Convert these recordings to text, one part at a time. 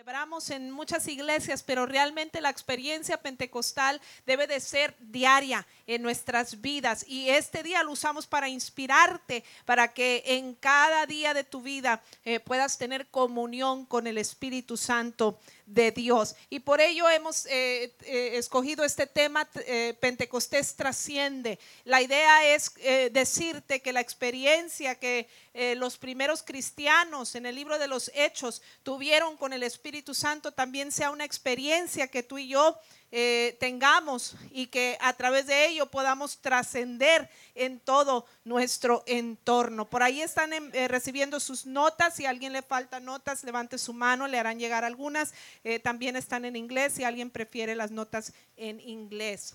celebramos en muchas iglesias, pero realmente la experiencia pentecostal debe de ser diaria en nuestras vidas. Y este día lo usamos para inspirarte, para que en cada día de tu vida eh, puedas tener comunión con el Espíritu Santo de Dios. Y por ello hemos eh, eh, escogido este tema, Pentecostés trasciende. La idea es decirte que la experiencia que los primeros cristianos en el libro de los Hechos tuvieron con el Espíritu Santo también sea una experiencia que tú y yo eh, tengamos y que a través de ello podamos trascender en todo nuestro entorno. Por ahí están em, eh, recibiendo sus notas. Si a alguien le falta notas, levante su mano, le harán llegar algunas. Eh, también están en inglés si alguien prefiere las notas en inglés.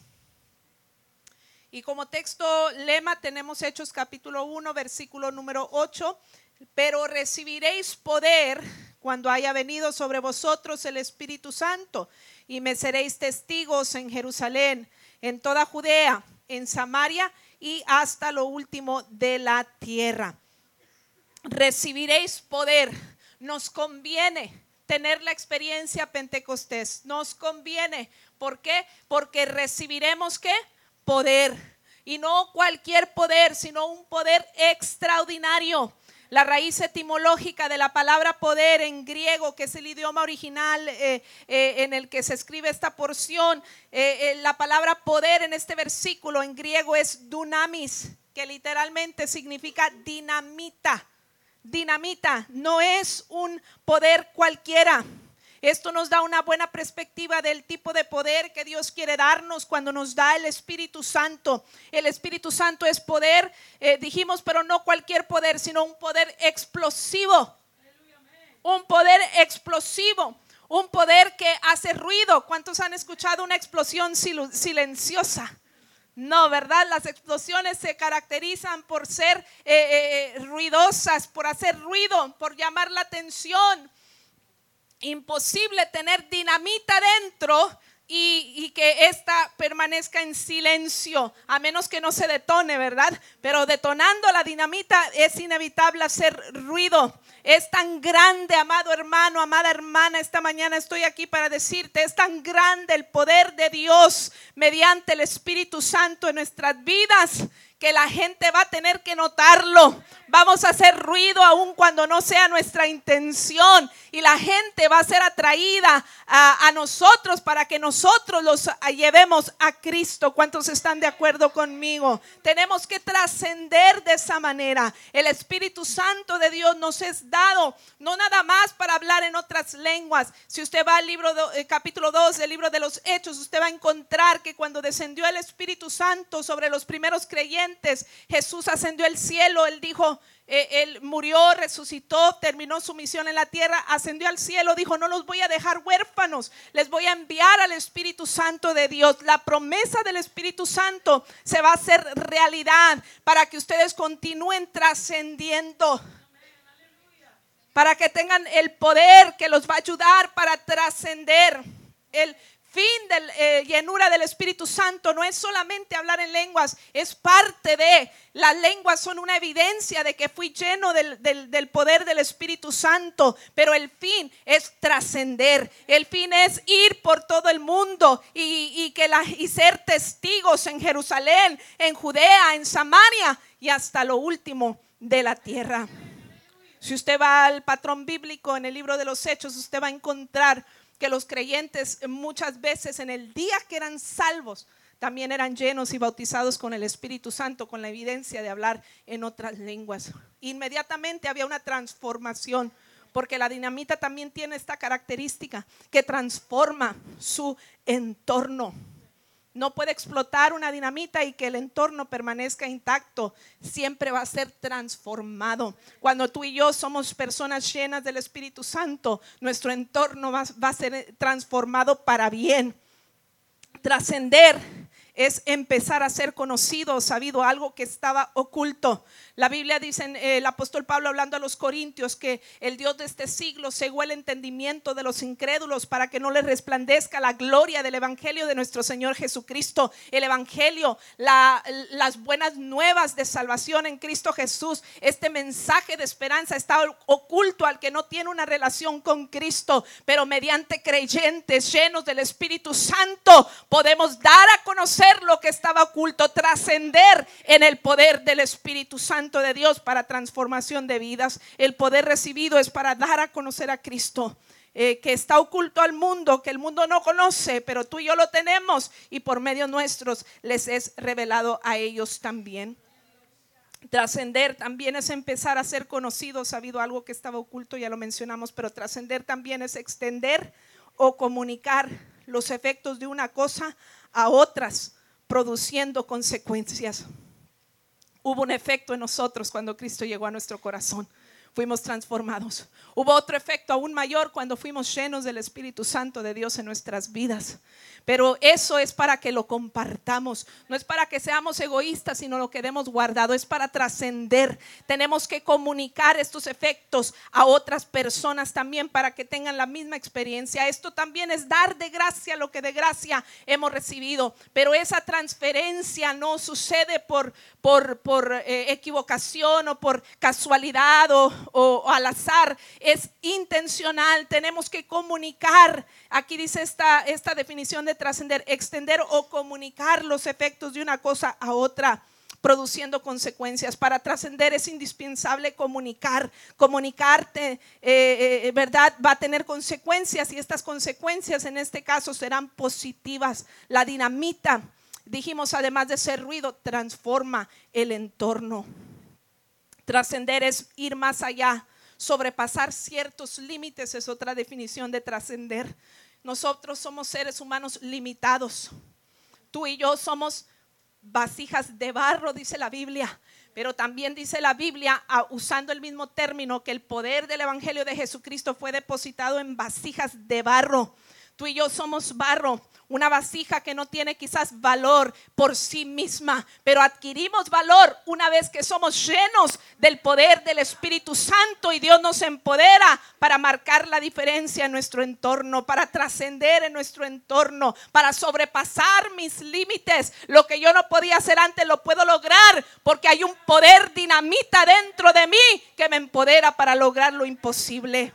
Y como texto lema tenemos Hechos capítulo 1, versículo número 8. Pero recibiréis poder cuando haya venido sobre vosotros el Espíritu Santo y me seréis testigos en Jerusalén, en toda Judea, en Samaria y hasta lo último de la tierra. Recibiréis poder. Nos conviene tener la experiencia pentecostés. Nos conviene. ¿Por qué? Porque recibiremos qué? Poder. Y no cualquier poder, sino un poder extraordinario la raíz etimológica de la palabra poder en griego, que es el idioma original eh, eh, en el que se escribe esta porción, eh, la palabra poder en este versículo en griego es dunamis, que literalmente significa dinamita. Dinamita no es un poder cualquiera esto nos da una buena perspectiva del tipo de poder que Dios quiere darnos cuando nos da el Espíritu Santo. El Espíritu Santo es poder, eh, dijimos, pero no cualquier poder, sino un poder explosivo. Un poder explosivo. Un poder que hace ruido. ¿Cuántos han escuchado una explosión silenciosa? No, ¿verdad? Las explosiones se caracterizan por ser eh, eh, ruidosas, por hacer ruido, por llamar la atención, imposible tener dinamita dentro y, que ésta permanezca en silencio, a menos que no se detone, ¿verdad? Pero detonando la dinamita es inevitable hacer ruido. Es tan grande, amado hermano, amada hermana, esta mañana estoy aquí para decirte, es tan grande el poder de Dios mediante el Espíritu Santo en nuestras vidas que la gente va a tener que notarlo. Vamos a hacer ruido aun cuando no sea nuestra intención. Y la gente va a ser atraída a, nosotros para que nosotros los llevemos a Cristo. ¿Cuántos están de acuerdo conmigo? Tenemos que trascender de esa manera. El Espíritu Santo de Dios nos es dado, no nada más para hablar en otras lenguas. Si usted va al libro, eh, capítulo 2 del libro de los Hechos, usted va a encontrar que cuando descendió el Espíritu Santo sobre los primeros creyentes, Jesús ascendió al cielo, él dijo, eh, él murió, resucitó, terminó su misión en la tierra, ascendió al cielo, dijo, no los voy a dejar huérfanos, les voy a enviar al Espíritu Santo de Dios. La promesa del Espíritu Santo se va a hacer realidad para que ustedes continúen trascendiendo para que tengan el poder que los va a ayudar para trascender. El fin de eh, llenura del Espíritu Santo no es solamente hablar en lenguas, es parte de. Las lenguas son una evidencia de que fui lleno del, poder del Espíritu Santo, pero el fin es trascender. El fin es ir por todo el mundo y, que la, y ser testigos en Jerusalén, en Judea, en Samaria y hasta lo último de la tierra. Si usted va al patrón bíblico en el libro de los Hechos, usted va a encontrar que los creyentes muchas veces en el día que eran salvos, también eran llenos y bautizados con el Espíritu Santo, con la evidencia de hablar en otras lenguas. Inmediatamente había una transformación, porque la dinamita también tiene esta característica que transforma su entorno. No puede explotar una dinamita y que el entorno permanezca intacto. Siempre va a ser transformado. Cuando tú y yo somos personas llenas del Espíritu Santo, nuestro entorno va, a ser transformado para bien. Trascender es empezar a ser conocido, sabido, algo que estaba oculto. La Biblia dice, eh, el apóstol Pablo hablando a los corintios, que el Dios de este siglo cegó el entendimiento de los incrédulos para que no les resplandezca la gloria del Evangelio de nuestro Señor Jesucristo. El Evangelio, las buenas nuevas de salvación en Cristo Jesús. Este mensaje de esperanza está oculto al que no tiene una relación con Cristo, pero mediante creyentes llenos del Espíritu Santo podemos dar a conocer lo que estaba oculto, trascender en el poder del Espíritu Santo de Dios para transformación de vidas. El poder recibido es para dar a conocer a Cristo. Eh, que está oculto al mundo, que el mundo no conoce, pero tú y yo lo tenemos y por medio nuestros les es revelado a ellos también. Trascender también es empezar a ser conocido, sabido algo que estaba oculto, ya lo mencionamos, pero trascender también es extender o comunicar los efectos de una cosa a otras, produciendo consecuencias hubo un efecto en nosotros cuando Cristo llegó a nuestro corazón. Fuimos transformados. Hubo otro efecto aún mayor cuando fuimos llenos del Espíritu Santo de Dios en nuestras vidas. Pero eso es para que lo compartamos. No es para que seamos egoístas, sino lo que hemos guardado. Es para trascender. Tenemos que comunicar estos efectos a otras personas también para que tengan la misma experiencia. Esto también es dar de gracia lo que de gracia hemos recibido. Pero esa transferencia no sucede por, por, por eh, equivocación o por casualidad o, o al azar. Es intencional. Tenemos que comunicar. Aquí dice esta, esta definición de trascender, extender o comunicar los efectos de una cosa a otra produciendo consecuencias. Para trascender es indispensable comunicar. Comunicarte, eh, eh, ¿verdad? Va a tener consecuencias y estas consecuencias en este caso serán positivas. La dinamita, dijimos, además de ser ruido, transforma el entorno. Trascender es ir más allá. Sobrepasar ciertos límites es otra definición de trascender. Nosotros somos seres humanos limitados. Tú y yo somos vasijas de barro, dice la Biblia. Pero también dice la Biblia, usando el mismo término, que el poder del Evangelio de Jesucristo fue depositado en vasijas de barro. Tú y yo somos barro una vasija que no tiene quizás valor por sí misma, pero adquirimos valor una vez que somos llenos del poder del Espíritu Santo y Dios nos empodera para marcar la diferencia en nuestro entorno, para trascender en nuestro entorno, para sobrepasar mis límites. Lo que yo no podía hacer antes lo puedo lograr porque hay un poder dinamita dentro de mí que me empodera para lograr lo imposible.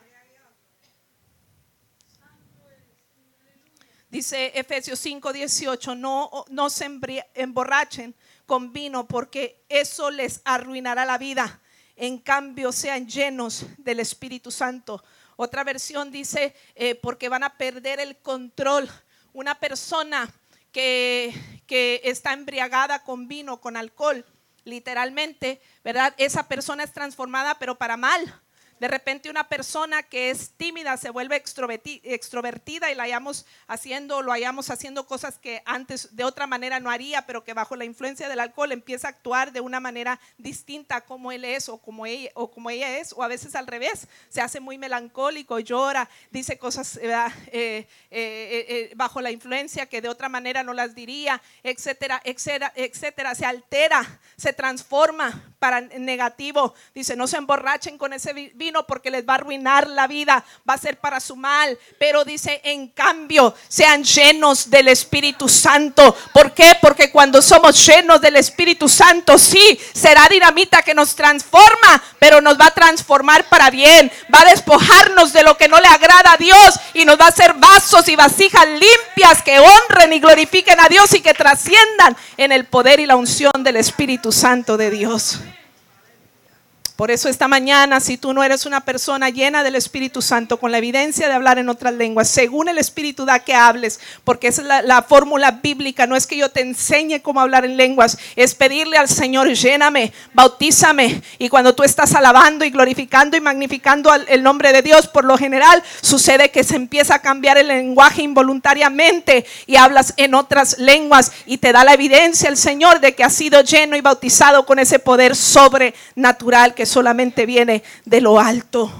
Dice Efesios 5, 18, no, no se emborrachen con vino porque eso les arruinará la vida. En cambio, sean llenos del Espíritu Santo. Otra versión dice, eh, porque van a perder el control. Una persona que, que está embriagada con vino, con alcohol, literalmente, ¿verdad? Esa persona es transformada, pero para mal de repente una persona que es tímida se vuelve extrovertida y la hayamos haciendo, lo hayamos haciendo cosas que antes de otra manera no haría, pero que bajo la influencia del alcohol empieza a actuar de una manera distinta como él es o como ella, o como ella es, o a veces al revés, se hace muy melancólico, llora, dice cosas eh, eh, eh, bajo la influencia que de otra manera no las diría, etcétera, etcétera, etcétera, se altera, se transforma para negativo, dice, no se emborrachen con ese vino porque les va a arruinar la vida, va a ser para su mal. Pero dice, en cambio, sean llenos del Espíritu Santo. ¿Por qué? Porque cuando somos llenos del Espíritu Santo, sí, será dinamita que nos transforma, pero nos va a transformar para bien. Va a despojarnos de lo que no le agrada a Dios y nos va a hacer vasos y vasijas limpias que honren y glorifiquen a Dios y que trasciendan en el poder y la unción del Espíritu Santo de Dios. Por eso esta mañana, si tú no eres una persona llena del Espíritu Santo, con la evidencia de hablar en otras lenguas, según el Espíritu da que hables, porque esa es la, fórmula bíblica, no es que yo te enseñe cómo hablar en lenguas, es pedirle al Señor, lléname, bautízame. Y cuando tú estás alabando y glorificando y magnificando el nombre de Dios, por lo general sucede que se empieza a cambiar el lenguaje involuntariamente y hablas en otras lenguas y te da la evidencia el Señor de que has sido lleno y bautizado con ese poder sobrenatural que solamente viene de lo alto.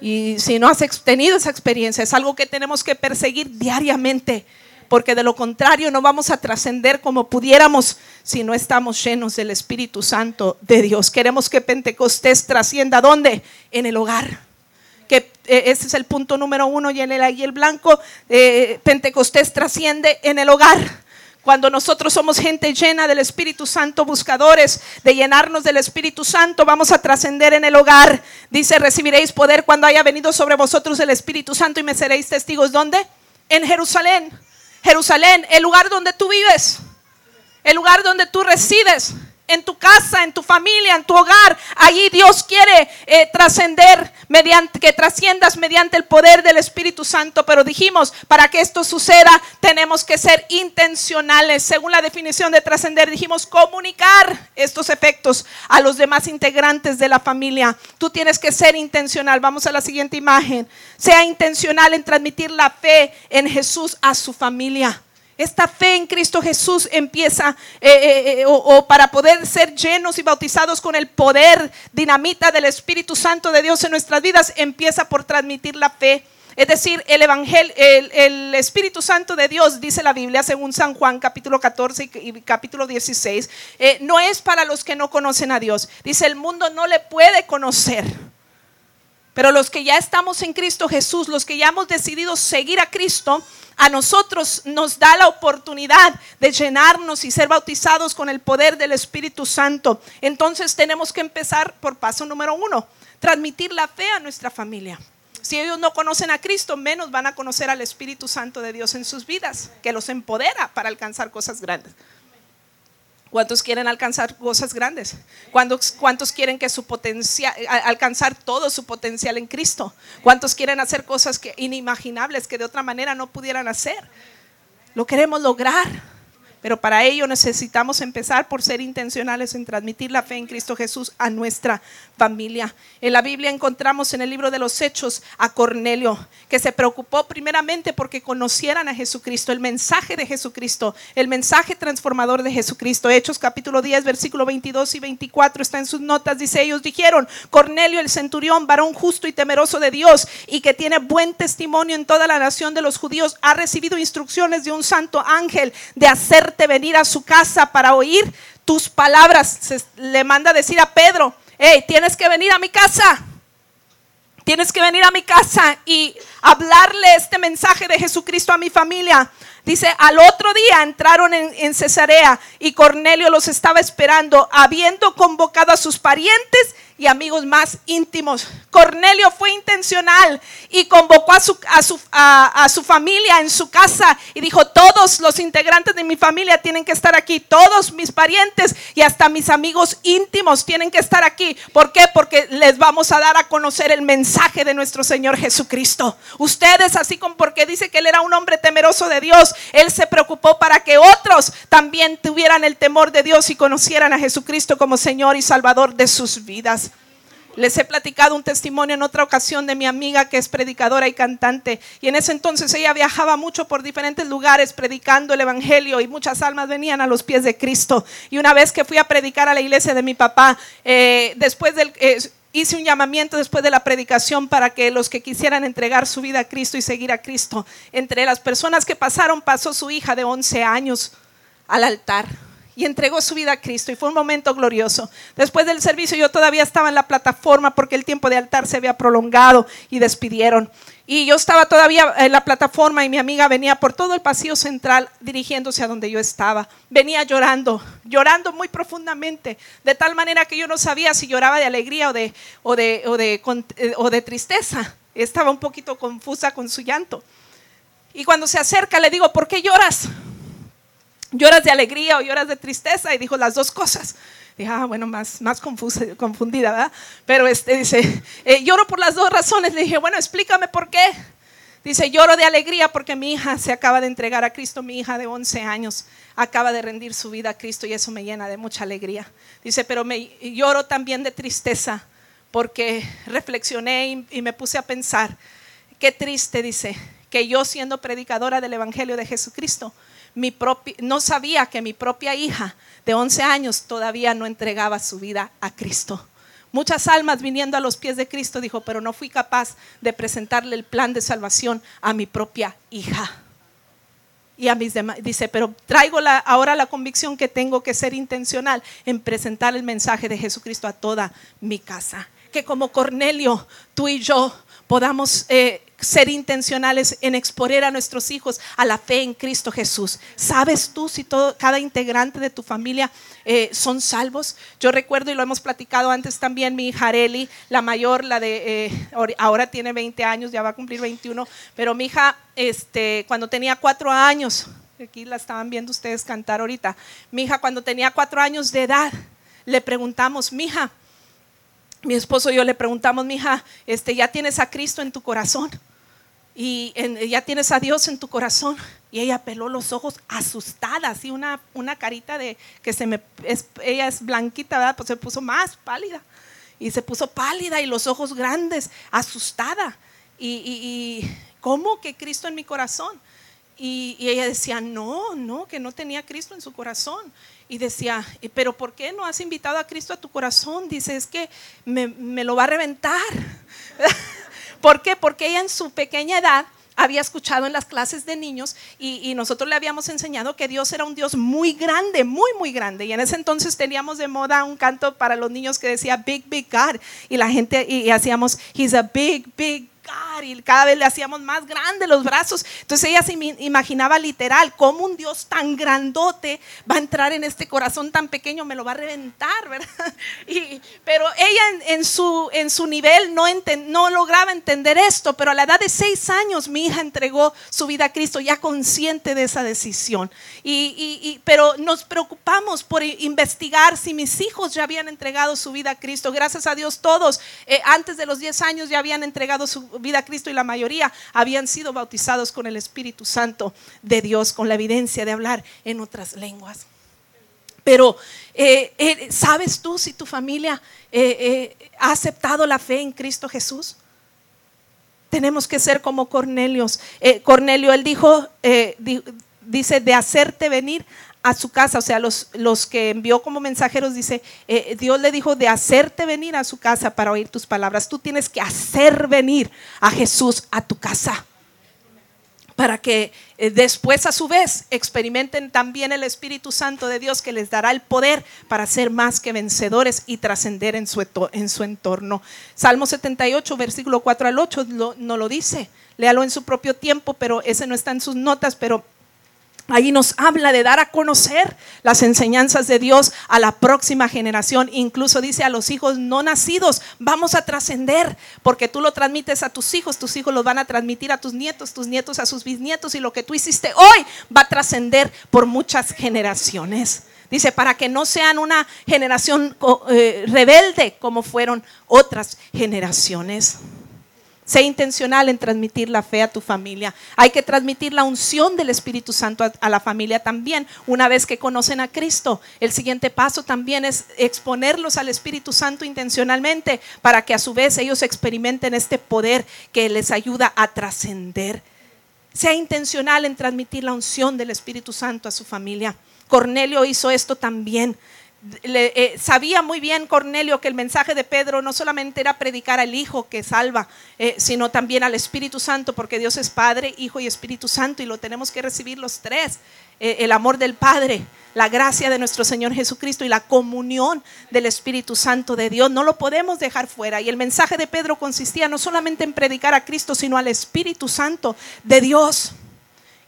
Y si no has tenido esa experiencia, es algo que tenemos que perseguir diariamente porque de lo contrario no vamos a trascender como pudiéramos si no estamos llenos del Espíritu Santo de Dios. Queremos que Pentecostés trascienda ¿dónde? En el hogar. Que eh, ese es el punto número uno y en el, y el blanco, eh, Pentecostés trasciende en el hogar. Cuando nosotros somos gente llena del Espíritu Santo, buscadores de llenarnos del Espíritu Santo, vamos a trascender en el hogar. Dice, recibiréis poder cuando haya venido sobre vosotros el Espíritu Santo y me seréis testigos. ¿Dónde? En Jerusalén. Jerusalén, el lugar donde tú vives, el lugar donde tú resides en tu casa, en tu familia, en tu hogar. Allí Dios quiere eh, trascender que trasciendas mediante el poder del Espíritu Santo. Pero dijimos, para que esto suceda, tenemos que ser intencionales. Según la definición de trascender, dijimos comunicar estos efectos a los demás integrantes de la familia. Tú tienes que ser intencional. Vamos a la siguiente imagen. Sea intencional en transmitir la fe en Jesús a su familia. Esta fe en Cristo Jesús empieza, eh, eh, eh, o, para poder ser llenos y bautizados con el poder dinamita del Espíritu Santo de Dios en nuestras vidas, empieza por transmitir la fe. Es decir, el Evangelio, el, Espíritu Santo de Dios, dice la Biblia, según San Juan capítulo 14 y, capítulo 16, no es para los que no conocen a Dios. Dice, el mundo no le puede conocer. Pero los que ya estamos en Cristo Jesús, los que ya hemos decidido seguir a Cristo, a nosotros nos da la oportunidad de llenarnos y ser bautizados con el poder del Espíritu Santo. Entonces tenemos que empezar por paso número uno, transmitir la fe a nuestra familia. Si ellos no conocen a Cristo, menos van a conocer al Espíritu Santo de Dios en sus vidas, que los empodera para alcanzar cosas grandes. ¿Cuántos quieren alcanzar cosas grandes? ¿Cuántos, ¿Cuántos, quieren que su alcanzar todo su potencial en Cristo? ¿Cuántos quieren hacer cosas que, inimaginables que de otra manera no pudieran hacer? Lo queremos lograr. Pero para ello necesitamos empezar por ser intencionales en transmitir la fe en Cristo Jesús a nuestra familia. En la Biblia encontramos en el libro de los Hechos a Cornelio, que se preocupó primeramente porque conocieran a Jesucristo, el mensaje de Jesucristo, el mensaje transformador de Jesucristo. Hechos capítulo 10, versículo 22 y 24 está en sus notas. Dice, ellos dijeron, Cornelio el centurión, varón justo y temeroso de Dios y que tiene buen testimonio en toda la nación de los judíos, ha recibido instrucciones de un santo ángel de hacer venir a su casa para oír tus palabras. le manda decir a Pedro, hey, tienes que venir a mi casa. Tienes que venir a mi casa y hablarle este mensaje de Jesucristo a mi familia. Dice, al otro día entraron en, en, Cesarea y Cornelio los estaba esperando, habiendo convocado a sus parientes y amigos más íntimos. Cornelio fue intencional y convocó a su, a, su, a, su, familia en su casa y dijo, todos los integrantes de mi familia tienen que estar aquí, todos mis parientes y hasta mis amigos íntimos tienen que estar aquí. ¿Por qué? Porque les vamos a dar a conocer el mensaje de nuestro Señor Jesucristo. Ustedes, así como porque dice que él era un hombre temeroso de Dios, él se preocupó para que otros también tuvieran el temor de Dios y conocieran a Jesucristo como Señor y Salvador de sus vidas. Les he platicado un testimonio en otra ocasión de mi amiga que es predicadora y cantante. Y en ese entonces ella viajaba mucho por diferentes lugares predicando el Evangelio y muchas almas venían a los pies de Cristo. Y una vez que fui a predicar a la iglesia de mi papá, eh, después del... Eh, hice un llamamiento después de la predicación para que los que quisieran entregar su vida a Cristo y seguir a Cristo, entre las personas que pasaron pasó su hija de 11 años al altar y entregó su vida a Cristo y fue un momento glorioso. Después del servicio yo todavía estaba en la plataforma porque el tiempo de altar se había prolongado y despidieron. Y yo estaba todavía en la plataforma y mi amiga venía por todo el pasillo central dirigiéndose a donde yo estaba. Venía llorando, llorando muy profundamente, de tal manera que yo no sabía si lloraba de alegría o de, o de, o de, eh, o de tristeza. Estaba un poquito confusa con su llanto. Y cuando se acerca le digo, ¿por qué lloras? ¿Lloras de alegría o lloras de tristeza? Y dijo las dos cosas. Dije, ah, bueno, más, más confusa, confundida, ¿verdad? Pero este dice, eh, lloro por las dos razones. Le dije, bueno, explícame por qué. Dice, lloro de alegría porque mi hija se acaba de entregar a Cristo, mi hija de 11 años acaba de rendir su vida a Cristo y eso me llena de mucha alegría. Dice, pero me lloro también de tristeza porque reflexioné y, y me puse a pensar, qué triste, dice, que yo siendo predicadora del Evangelio de Jesucristo, no sabía que mi propia hija de 11 años todavía no entregaba su vida a Cristo. Muchas almas viniendo a los pies de Cristo dijo, pero no fui capaz de presentarle el plan de salvación a mi propia hija. y a mis demás. Dice, pero traigo ahora la convicción que tengo que ser intencional en presentar el mensaje de Jesucristo a toda mi casa. Que como Cornelio, tú y yo podamos eh, ser intencionales en exponer a nuestros hijos a la fe en Cristo Jesús. ¿Sabes tú si todo, cada integrante de tu familia eh, son salvos? Yo recuerdo y lo hemos platicado antes también, mi hija Areli, la mayor, la de eh, ahora tiene 20 años, ya va a cumplir 21, pero mi hija, este, cuando tenía cuatro años, aquí la estaban viendo ustedes cantar ahorita, mi hija cuando tenía cuatro años de edad, le preguntamos, mi hija, mi esposo y yo le preguntamos, mi hija, este, ¿ya tienes a Cristo en tu corazón? Y ya tienes a Dios en tu corazón. Y ella peló los ojos asustada, así una, una carita de que se me, ella es blanquita, ¿verdad? Pues se puso más pálida. Y se puso pálida y los ojos grandes, asustada. Y, ¿cómo que Cristo en mi corazón? Y, ella decía, no, no, que no tenía Cristo en su corazón. Y decía, pero ¿por qué no has invitado a Cristo a tu corazón? Dice, es que me, me lo va a reventar. ¿Por qué? Porque ella en su pequeña edad había escuchado en las clases de niños y, nosotros le habíamos enseñado que Dios era un Dios muy grande, muy, muy grande. Y en ese entonces teníamos de moda un canto para los niños que decía Big, Big God. Y la gente, y, y hacíamos, He's a big, big y cada vez le hacíamos más grandes los brazos. Entonces ella se imaginaba literal cómo un Dios tan grandote va a entrar en este corazón tan pequeño, me lo va a reventar, ¿verdad? Pero ella en, su, nivel no, no lograba entender esto, pero a la edad de seis años mi hija entregó su vida a Cristo ya consciente de esa decisión. Pero nos preocupamos por investigar si mis hijos ya habían entregado su vida a Cristo. Gracias a Dios todos, eh, antes de los diez años ya habían entregado su vida a Cristo y la mayoría habían sido bautizados con el Espíritu Santo de Dios, con la evidencia de hablar en otras lenguas. Pero, eh, eh, ¿sabes tú si tu familia eh, ha aceptado la fe en Cristo Jesús? Tenemos que ser como Cornelios. Cornelio, él dijo, dice, de hacerte venir a su casa, o sea, los, los que envió como mensajeros, dice, eh, Dios le dijo de hacerte venir a su casa para oír tus palabras. Tú tienes que hacer venir a Jesús a tu casa para que eh, después a su vez experimenten también el Espíritu Santo de Dios que les dará el poder para ser más que vencedores y trascender en su, en su entorno. Salmo 78, versículo 4 al 8 no lo dice. Léalo en su propio tiempo, pero ese no está en sus notas, pero Ahí nos habla de dar a conocer las enseñanzas de Dios a la próxima generación. Incluso dice a los hijos no nacidos, vamos a trascender, porque tú lo transmites a tus hijos, tus hijos lo van a transmitir a tus nietos, tus nietos a sus bisnietos, y lo que tú hiciste hoy va a trascender por muchas generaciones. Dice, para que no sean una generación eh, rebelde como fueron otras generaciones. Sé intencional en transmitir la fe a tu familia. Hay que transmitir la unción del Espíritu Santo a, la familia también. Una vez que conocen a Cristo, el siguiente paso también es exponerlos al Espíritu Santo intencionalmente para que a su vez ellos experimenten este poder que les ayuda a trascender. Sea intencional en transmitir la unción del Espíritu Santo a su familia. Cornelio hizo esto también. Eh, sabía muy bien Cornelio que el mensaje de Pedro no solamente era predicar al Hijo que salva, eh, sino también al Espíritu Santo, porque Dios es Padre, Hijo y Espíritu Santo y lo tenemos que recibir los tres. Eh, el amor del Padre, la gracia de nuestro Señor Jesucristo y la comunión del Espíritu Santo de Dios. No lo podemos dejar fuera. Y el mensaje de Pedro consistía no solamente en predicar a Cristo, sino al Espíritu Santo de Dios.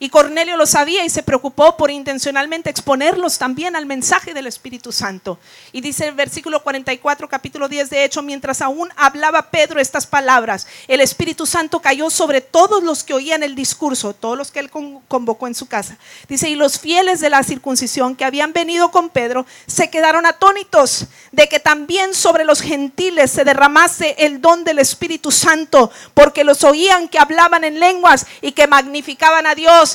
Y Cornelio lo sabía y se preocupó por intencionalmente exponerlos también al mensaje del Espíritu Santo. Y dice el versículo 44, capítulo 10 de hecho, mientras aún hablaba Pedro estas palabras, el Espíritu Santo cayó sobre todos los que oían el discurso, todos los que él convocó en su casa. Dice, y los fieles de la circuncisión que habían venido con Pedro se quedaron atónitos de que también sobre los gentiles se derramase el don del Espíritu Santo, porque los oían que hablaban en lenguas y que magnificaban a Dios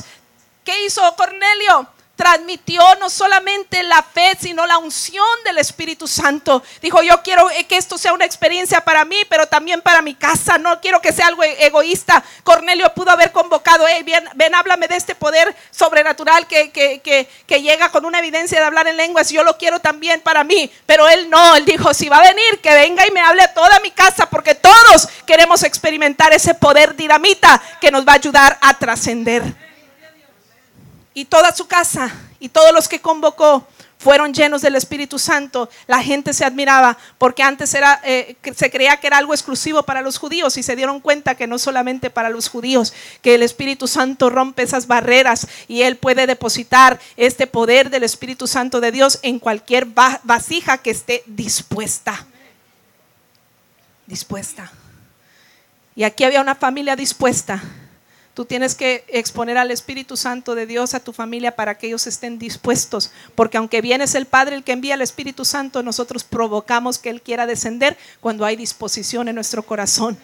¿Qué hizo Cornelio? transmitió no solamente la fe, sino la unción del Espíritu Santo. Dijo, yo quiero que esto sea una experiencia para mí, pero también para mi casa. No quiero que sea algo egoísta. Cornelio pudo haber convocado, hey, ven, háblame de este poder sobrenatural que, que, llega con una evidencia de hablar en lenguas. Yo lo quiero también para mí. Pero él no, él dijo, si va a venir, que venga y me hable a toda mi casa, porque todos queremos experimentar ese poder dinamita que nos va a ayudar a trascender. Y toda su casa y todos los que convocó fueron llenos del Espíritu Santo, la gente se admiraba porque antes era, eh, se creía que era algo exclusivo para los judíos y se dieron cuenta que no solamente para los judíos, que el Espíritu Santo rompe esas barreras y Él puede depositar este poder del Espíritu Santo de Dios en cualquier vasija que esté dispuesta. Dispuesta. Y aquí había una familia dispuesta Tú tienes que exponer al Espíritu Santo de Dios a tu familia para que ellos estén dispuestos, porque aunque bien es el Padre el que envía al Espíritu Santo, nosotros provocamos que Él quiera descender cuando hay disposición en nuestro corazón.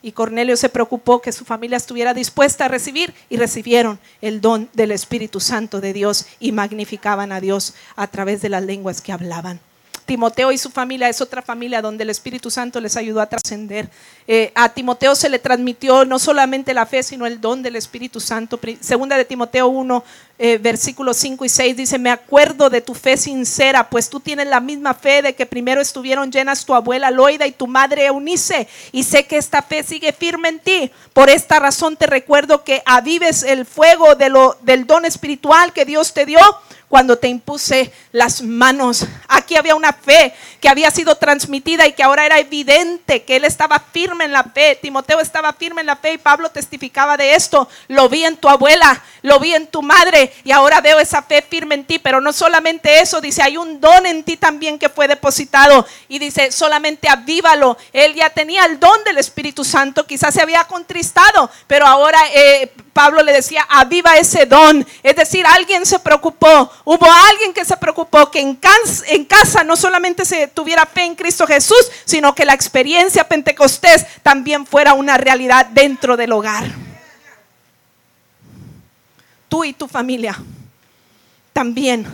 Y Cornelio se preocupó que su familia estuviera dispuesta a recibir y recibieron el don del Espíritu Santo de Dios y magnificaban a Dios a través de las lenguas que hablaban. Timoteo y su familia es otra familia donde el Espíritu Santo les ayudó a trascender. Eh, a Timoteo se le transmitió no solamente la fe, sino el don del Espíritu Santo. Segunda de Timoteo 1, eh, versículos 5 y 6 dice, me acuerdo de tu fe sincera, pues tú tienes la misma fe de que primero estuvieron llenas tu abuela Loida y tu madre Eunice, y sé que esta fe sigue firme en ti. Por esta razón te recuerdo que avives el fuego de lo, del don espiritual que Dios te dio cuando te impuse las manos. Aquí había una fe que había sido transmitida y que ahora era evidente que él estaba firme en la fe. Timoteo estaba firme en la fe y Pablo testificaba de esto. Lo vi en tu abuela, lo vi en tu madre y ahora veo esa fe firme en ti. Pero no solamente eso, dice, hay un don en ti también que fue depositado. Y dice, solamente avívalo. Él ya tenía el don del Espíritu Santo, quizás se había contristado, pero ahora eh, Pablo le decía, aviva ese don. Es decir, alguien se preocupó, hubo alguien que se preocupó que en casa, en casa no solamente se tuviera fe en Cristo Jesús, sino que la experiencia pentecostés también fuera una realidad dentro del hogar. Tú y tu familia también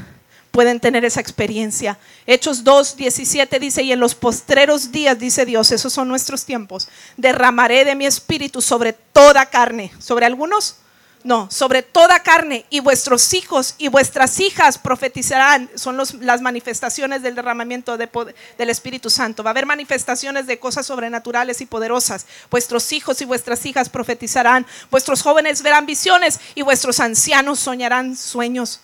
pueden tener esa experiencia. Hechos 2, 17 dice, y en los postreros días, dice Dios, esos son nuestros tiempos, derramaré de mi espíritu sobre toda carne. ¿Sobre algunos? No, sobre toda carne y vuestros hijos y vuestras hijas profetizarán. Son las manifestaciones del derramamiento del Espíritu Santo. Va a haber manifestaciones de cosas sobrenaturales y poderosas. Vuestros hijos y vuestras hijas profetizarán. Vuestros jóvenes verán visiones y vuestros ancianos soñarán sueños.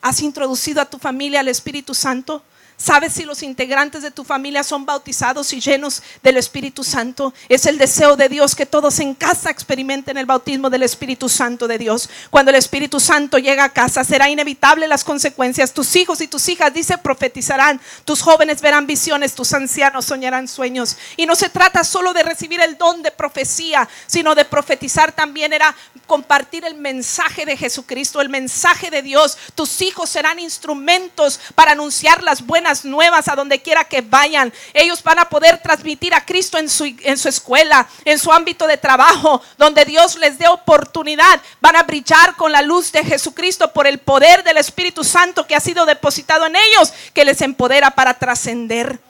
¿Has introducido a tu familia al Espíritu Santo? ¿Sabes si los integrantes de tu familia son bautizados y llenos del Espíritu Santo? Es el deseo de Dios que todos en casa experimenten el bautismo del Espíritu Santo de Dios. Cuando el Espíritu Santo llega a casa, será inevitable las consecuencias. Tus hijos y tus hijas, dice, profetizarán. Tus jóvenes verán visiones, tus ancianos soñarán sueños. Y no se trata solo de recibir el don de profecía, sino de profetizar también era compartir el mensaje de Jesucristo, el mensaje de Dios. Tus hijos serán instrumentos para anunciar las buenas nuevas a donde quiera que vayan. Ellos van a poder transmitir a Cristo en su, en su escuela, en su ámbito de trabajo, donde Dios les dé oportunidad. Van a brillar con la luz de Jesucristo por el poder del Espíritu Santo que ha sido depositado en ellos, que les empodera para trascender.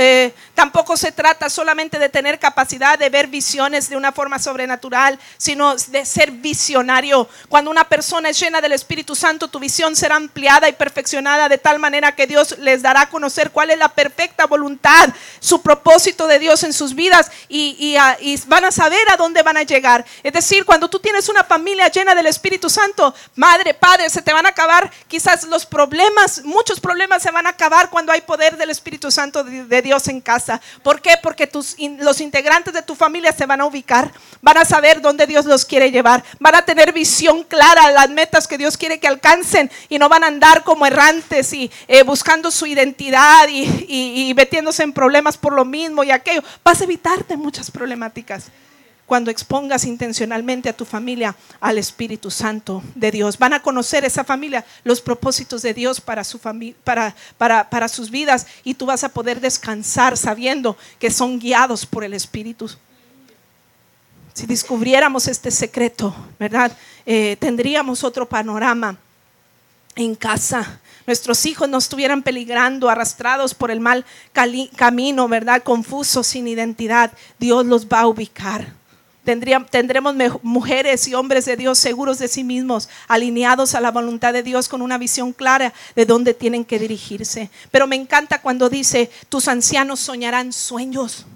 Eh, tampoco se trata solamente de tener capacidad de ver visiones de una forma sobrenatural, sino de ser visionario. Cuando una persona es llena del Espíritu Santo, tu visión será ampliada y perfeccionada de tal manera que Dios les dará a conocer cuál es la perfecta voluntad, su propósito de Dios en sus vidas y, y van a saber a dónde van a llegar. Es decir, cuando tú tienes una familia llena del Espíritu Santo, madre, padre, se te van a acabar quizás los problemas, muchos problemas se van a acabar cuando hay poder del Espíritu Santo de Dios en casa. ¿Por qué? Porque tus, los integrantes de tu familia se van a ubicar, van a saber dónde Dios los quiere llevar, van a tener visión clara, las metas que Dios quiere que alcancen y no van a andar como errantes y eh, buscando su identidad y, y metiéndose en problemas por lo mismo y aquello. Vas a evitarte muchas problemáticas cuando expongas intencionalmente a tu familia al Espíritu Santo de Dios. Van a conocer esa familia, los propósitos de Dios para, su para, para, para sus vidas y tú vas a poder descansar sabiendo que son guiados por el Espíritu. Si descubriéramos este secreto, ¿verdad? Eh, tendríamos otro panorama en casa. Nuestros hijos no estuvieran peligrando, arrastrados por el mal camino, ¿verdad? Confusos, sin identidad. Dios los va a ubicar tendremos mujeres y hombres de Dios seguros de sí mismos, alineados a la voluntad de Dios con una visión clara de dónde tienen que dirigirse. Pero me encanta cuando dice, tus ancianos soñarán sueños.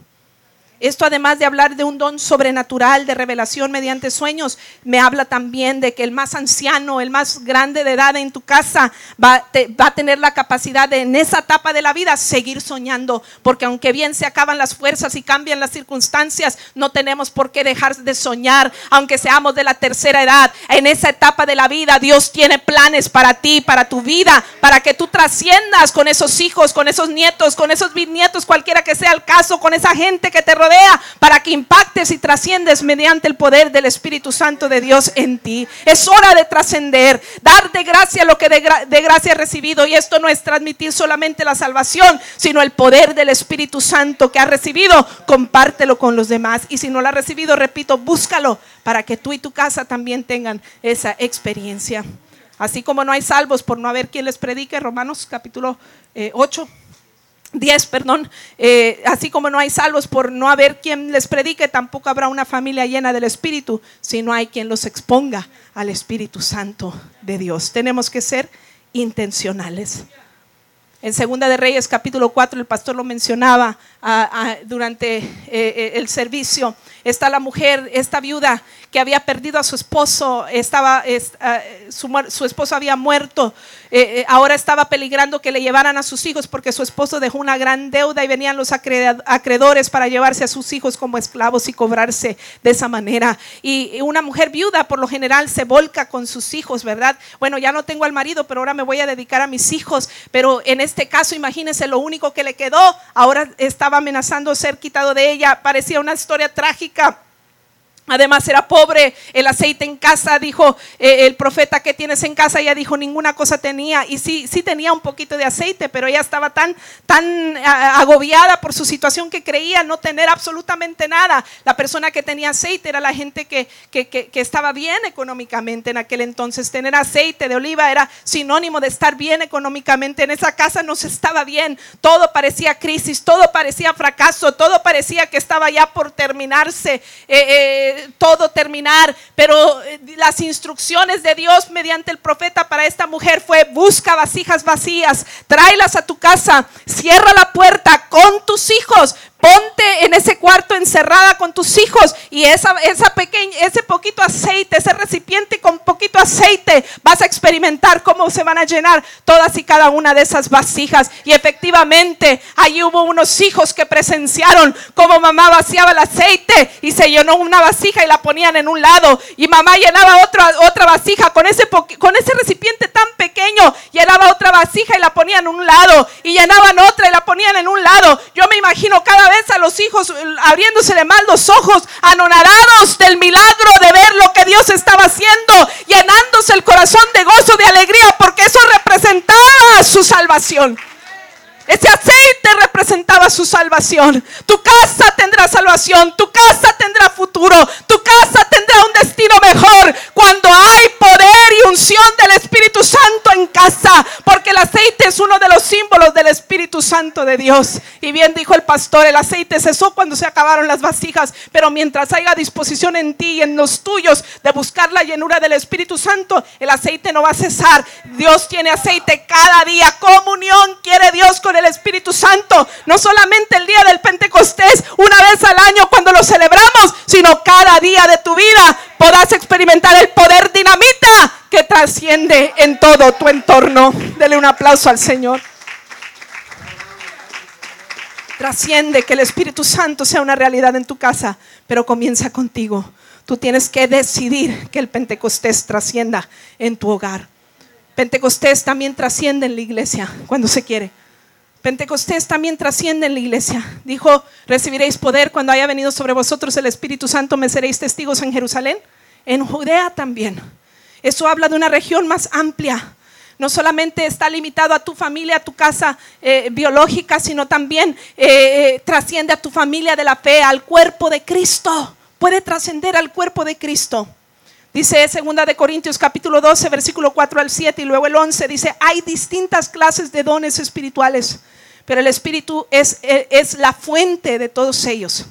Esto además de hablar de un don sobrenatural de revelación mediante sueños, me habla también de que el más anciano, el más grande de edad en tu casa va, va a tener la capacidad de en esa etapa de la vida seguir soñando, porque aunque bien se acaban las fuerzas y cambian las circunstancias, no tenemos por qué dejar de soñar, aunque seamos de la tercera edad. En esa etapa de la vida Dios tiene planes para ti, para tu vida, para que tú trasciendas con esos hijos, con esos nietos, con esos bisnietos, cualquiera que sea el caso, con esa gente que te rodea para que impactes y trasciendes mediante el poder del Espíritu Santo de Dios en ti. Es hora de trascender, dar de gracia lo que de, gracia he recibido. Y esto no es transmitir solamente la salvación, sino el poder del Espíritu Santo que has recibido. Compártelo con los demás. Y si no lo has recibido, repito, búscalo para que tú y tu casa también tengan esa experiencia. Así como no hay salvos por no haber quien les predique, Romanos capítulo 8. Eh, 10, perdón, eh, así como no hay salvos por no haber quien les predique, tampoco habrá una familia llena del Espíritu si no hay quien los exponga al Espíritu Santo de Dios. Tenemos que ser intencionales. En Segunda de Reyes capítulo 4 el pastor lo mencionaba durante eh, eh, el servicio. Está la mujer, esta viuda que había perdido a su esposo, estaba, ah, su, esposo había muerto, eh, ahora estaba peligrando que le llevaran a sus hijos porque su esposo dejó una gran deuda y venían los acreedores para llevarse a sus hijos como esclavos y cobrarse de esa manera. Y una mujer viuda por lo general se volca con sus hijos, ¿verdad? Bueno, ya no tengo al marido, pero ahora me voy a dedicar a mis hijos. Pero en este caso, imagínense, lo único que le quedó, ahora estaba amenazando ser quitado de ella. Parecía una historia trágica. Además era pobre, el aceite en casa, dijo eh, el profeta que tienes en casa, ella dijo ninguna cosa tenía y sí, sí tenía un poquito de aceite, pero ella estaba tan, tan agobiada por su situación que creía no tener absolutamente nada. La persona que tenía aceite era la gente que, que, que, que estaba bien económicamente en aquel entonces. Tener aceite de oliva era sinónimo de estar bien económicamente. En esa casa no se estaba bien, todo parecía crisis, todo parecía fracaso, todo parecía que estaba ya por terminarse. Eh, eh, todo terminar, pero eh, las instrucciones de Dios mediante el profeta para esta mujer fue busca vasijas vacías, tráelas a tu casa, cierra la puerta con tus hijos, Ponte en ese cuarto encerrada con tus hijos y esa, esa pequeña, ese poquito aceite, ese recipiente con poquito aceite, vas a experimentar cómo se van a llenar todas y cada una de esas vasijas. Y efectivamente, allí hubo unos hijos que presenciaron cómo mamá vaciaba el aceite y se llenó una vasija y la ponían en un lado. Y mamá llenaba otra, otra vasija con ese, con ese recipiente tan pequeño, llenaba otra vasija y la ponían en un lado. Y llenaban otra y la ponían en un lado. Yo me imagino cada a los hijos abriéndose de mal los ojos, anonadados del milagro de ver lo que Dios estaba haciendo, llenándose el corazón de gozo, de alegría, porque eso representaba su salvación. Ese aceite representaba su salvación. Tu casa tendrá salvación, tu casa tendrá futuro, tu casa tendrá un destino mejor cuando hay poder unción del Espíritu Santo en casa, porque el aceite es uno de los símbolos del Espíritu Santo de Dios. Y bien dijo el pastor, el aceite cesó cuando se acabaron las vasijas, pero mientras haya disposición en ti y en los tuyos de buscar la llenura del Espíritu Santo, el aceite no va a cesar. Dios tiene aceite cada día, comunión quiere Dios con el Espíritu Santo, no solamente el día del Pentecostés, una vez al año cuando lo celebramos, sino cada día de tu vida podás experimentar el poder dinamita que trasciende en todo tu entorno. Dele un aplauso al Señor. Trasciende que el Espíritu Santo sea una realidad en tu casa, pero comienza contigo. Tú tienes que decidir que el Pentecostés trascienda en tu hogar. Pentecostés también trasciende en la iglesia cuando se quiere. Pentecostés también trasciende en la iglesia. Dijo, recibiréis poder cuando haya venido sobre vosotros el Espíritu Santo, me seréis testigos en Jerusalén, en Judea también. Eso habla de una región más amplia. No solamente está limitado a tu familia, a tu casa eh, biológica, sino también eh, eh, trasciende a tu familia de la fe, al cuerpo de Cristo. Puede trascender al cuerpo de Cristo. Dice segunda de Corintios capítulo 12, versículo 4 al 7 y luego el 11 dice, hay distintas clases de dones espirituales, pero el espíritu es, es la fuente de todos ellos.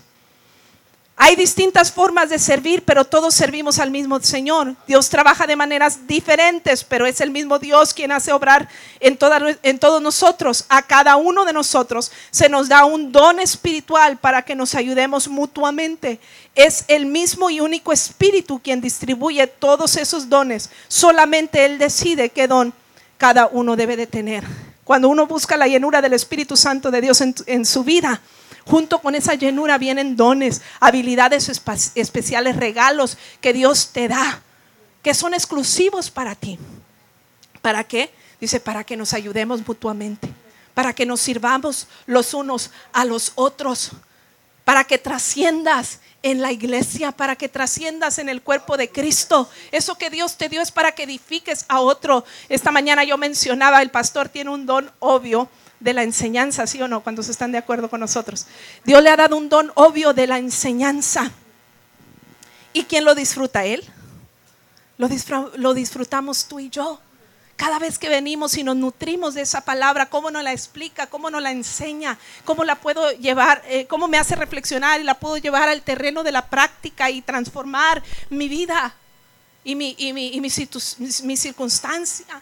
Hay distintas formas de servir, pero todos servimos al mismo Señor. Dios trabaja de maneras diferentes, pero es el mismo Dios quien hace obrar en, todos nosotros. A cada uno de nosotros se nos da un don espiritual para que nos ayudemos mutuamente. Es el mismo y único Espíritu quien distribuye todos esos dones. Solamente Él decide qué don cada uno debe de tener. Cuando uno busca la llenura del Espíritu Santo de Dios en su vida, Junto con esa llenura vienen dones, habilidades especiales, regalos que Dios te da, que son exclusivos para ti. ¿Para qué? Dice, para que nos ayudemos mutuamente, para que nos sirvamos los unos a los otros, para que trasciendas en la iglesia, para que trasciendas en el cuerpo de Cristo. Eso que Dios te dio es para que edifiques a otro. Esta mañana yo mencionaba, el pastor tiene un don obvio de la enseñanza, ¿sí o no? Cuando se están de acuerdo con nosotros. Dios le ha dado un don obvio de la enseñanza. ¿Y quién lo disfruta? Él. Lo, lo disfrutamos tú y yo. Cada vez que venimos y nos nutrimos de esa palabra, cómo nos la explica, cómo nos la enseña, cómo la puedo llevar, eh, cómo me hace reflexionar y la puedo llevar al terreno de la práctica y transformar mi vida y mi, y mi, circunstancia.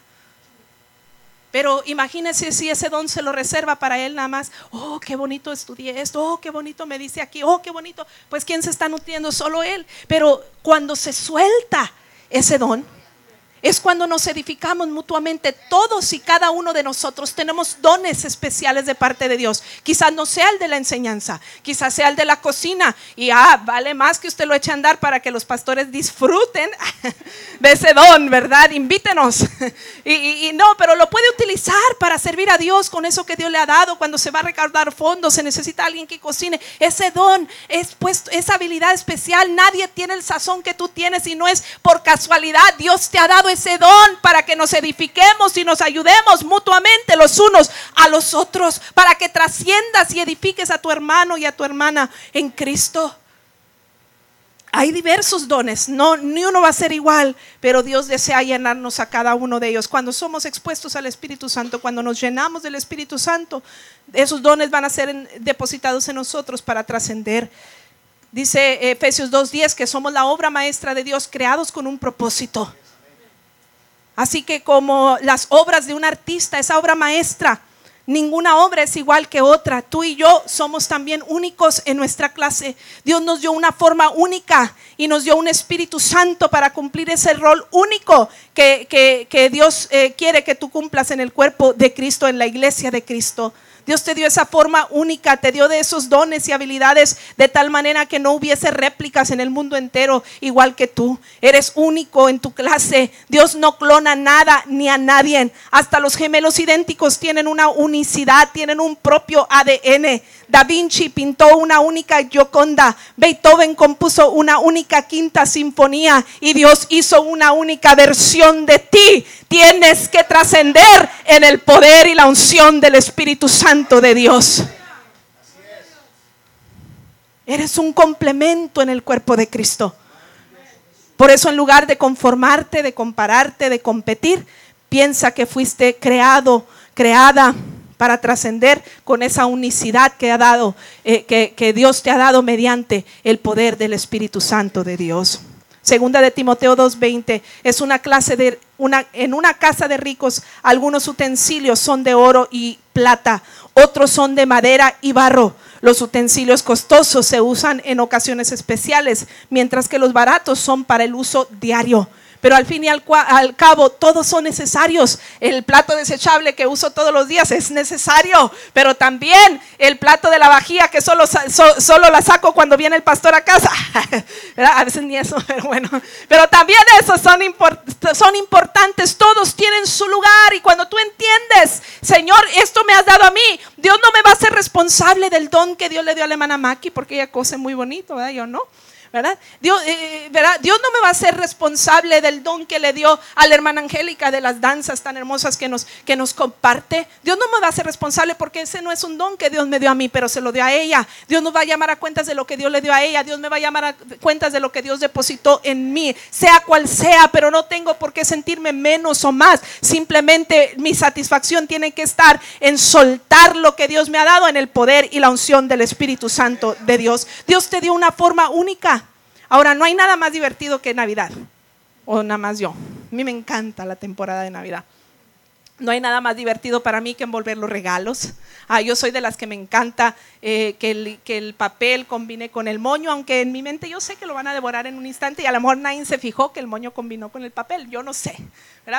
Pero imagínese si ese don se lo reserva para él nada más. Oh, qué bonito estudié esto. Oh, qué bonito me dice aquí. Oh, qué bonito. Pues ¿quién se está nutriendo? Solo él. Pero cuando se suelta ese don, es cuando nos edificamos mutuamente. Todos y cada uno de nosotros tenemos dones especiales de parte de Dios. Quizás no sea el de la enseñanza, quizás sea el de la cocina. Y ah, vale más que usted lo eche a andar para que los pastores disfruten de ese don, ¿verdad? Invítenos. Y, no, pero lo puede utilizar para servir a Dios con eso que Dios le ha dado. Cuando se va a recaudar fondos, se necesita alguien que cocine. Ese don es puesto, esa habilidad especial. Nadie tiene el sazón que tú tienes y no es por casualidad. Dios te ha dado ese don para que nos edifiquemos y nos ayudemos mutuamente los unos a los otros, para que trasciendas y edifiques a tu hermano y a tu hermana en Cristo. Hay diversos dones, no ni uno va a ser igual, pero Dios desea llenarnos a cada uno de ellos. Cuando somos expuestos al Espíritu Santo, cuando nos llenamos del Espíritu Santo, esos dones van a ser depositados en nosotros para trascender. Dice Efesios 2:10 que somos la obra maestra de Dios creados con un propósito. Así que como las obras de un artista, esa obra maestra, ninguna obra es igual que otra. Tú y yo somos también únicos en nuestra clase. Dios nos dio una forma única y nos dio un Espíritu Santo para cumplir ese rol único que, Dios eh, quiere que tú cumplas en el cuerpo de Cristo, en la iglesia de Cristo. Dios te dio esa forma única, te dio de esos dones y habilidades de tal manera que no hubiese réplicas en el mundo entero igual que tú. Eres único en tu clase. Dios no clona nada ni a nadie. Hasta los gemelos idénticos tienen una unicidad, tienen un propio ADN. Da Vinci pintó una única Gioconda. Beethoven compuso una única quinta sinfonía y Dios hizo una única versión de ti. Tienes que trascender en el poder y la unción del Espíritu Santo de Dios. Eres un complemento en el cuerpo de Cristo. Por eso en lugar de conformarte, de compararte, de competir, piensa que fuiste creado, creada para trascender con esa unicidad que ha dado, eh, que, que Dios te ha dado mediante el poder del Espíritu Santo de Dios. Segunda de Timoteo 2:20 es una clase de una en una casa de ricos algunos utensilios son de oro y plata, otros son de madera y barro. Los utensilios costosos se usan en ocasiones especiales, mientras que los baratos son para el uso diario pero al fin y al, cabo todos son necesarios. El plato desechable que uso todos los días es necesario, pero también el plato de la vajilla que solo, solo la saco cuando viene el pastor a casa. A veces ni eso, pero bueno. Pero también esos son, son importantes, todos tienen su lugar y cuando tú entiendes, Señor, esto me has dado a mí, Dios no me va a ser responsable del don que Dios le dio a la hermana Maki porque ella cose muy bonito, ¿verdad? Yo no. ¿Verdad? Dios, eh, ¿verdad? Dios no me va a ser responsable del don que le dio a la hermana Angélica de las danzas tan hermosas que nos, que nos comparte. Dios no me va a ser responsable porque ese no es un don que Dios me dio a mí, pero se lo dio a ella. Dios no va a llamar a cuentas de lo que Dios le dio a ella. Dios me va a llamar a cuentas de lo que Dios depositó en mí, sea cual sea, pero no tengo por qué sentirme menos o más. Simplemente mi satisfacción tiene que estar en soltar lo que Dios me ha dado en el poder y la unción del Espíritu Santo de Dios. Dios te dio una forma única. Ahora, no hay nada más divertido que Navidad. O nada más yo. A mí me encanta la temporada de Navidad. No hay nada más divertido para mí que envolver los regalos. Ah, yo soy de las que me encanta eh, que, el, papel combine con el moño, aunque en mi mente yo sé que lo van a devorar en un instante y a lo mejor nadie se fijó que el moño combinó con el papel. Yo no sé,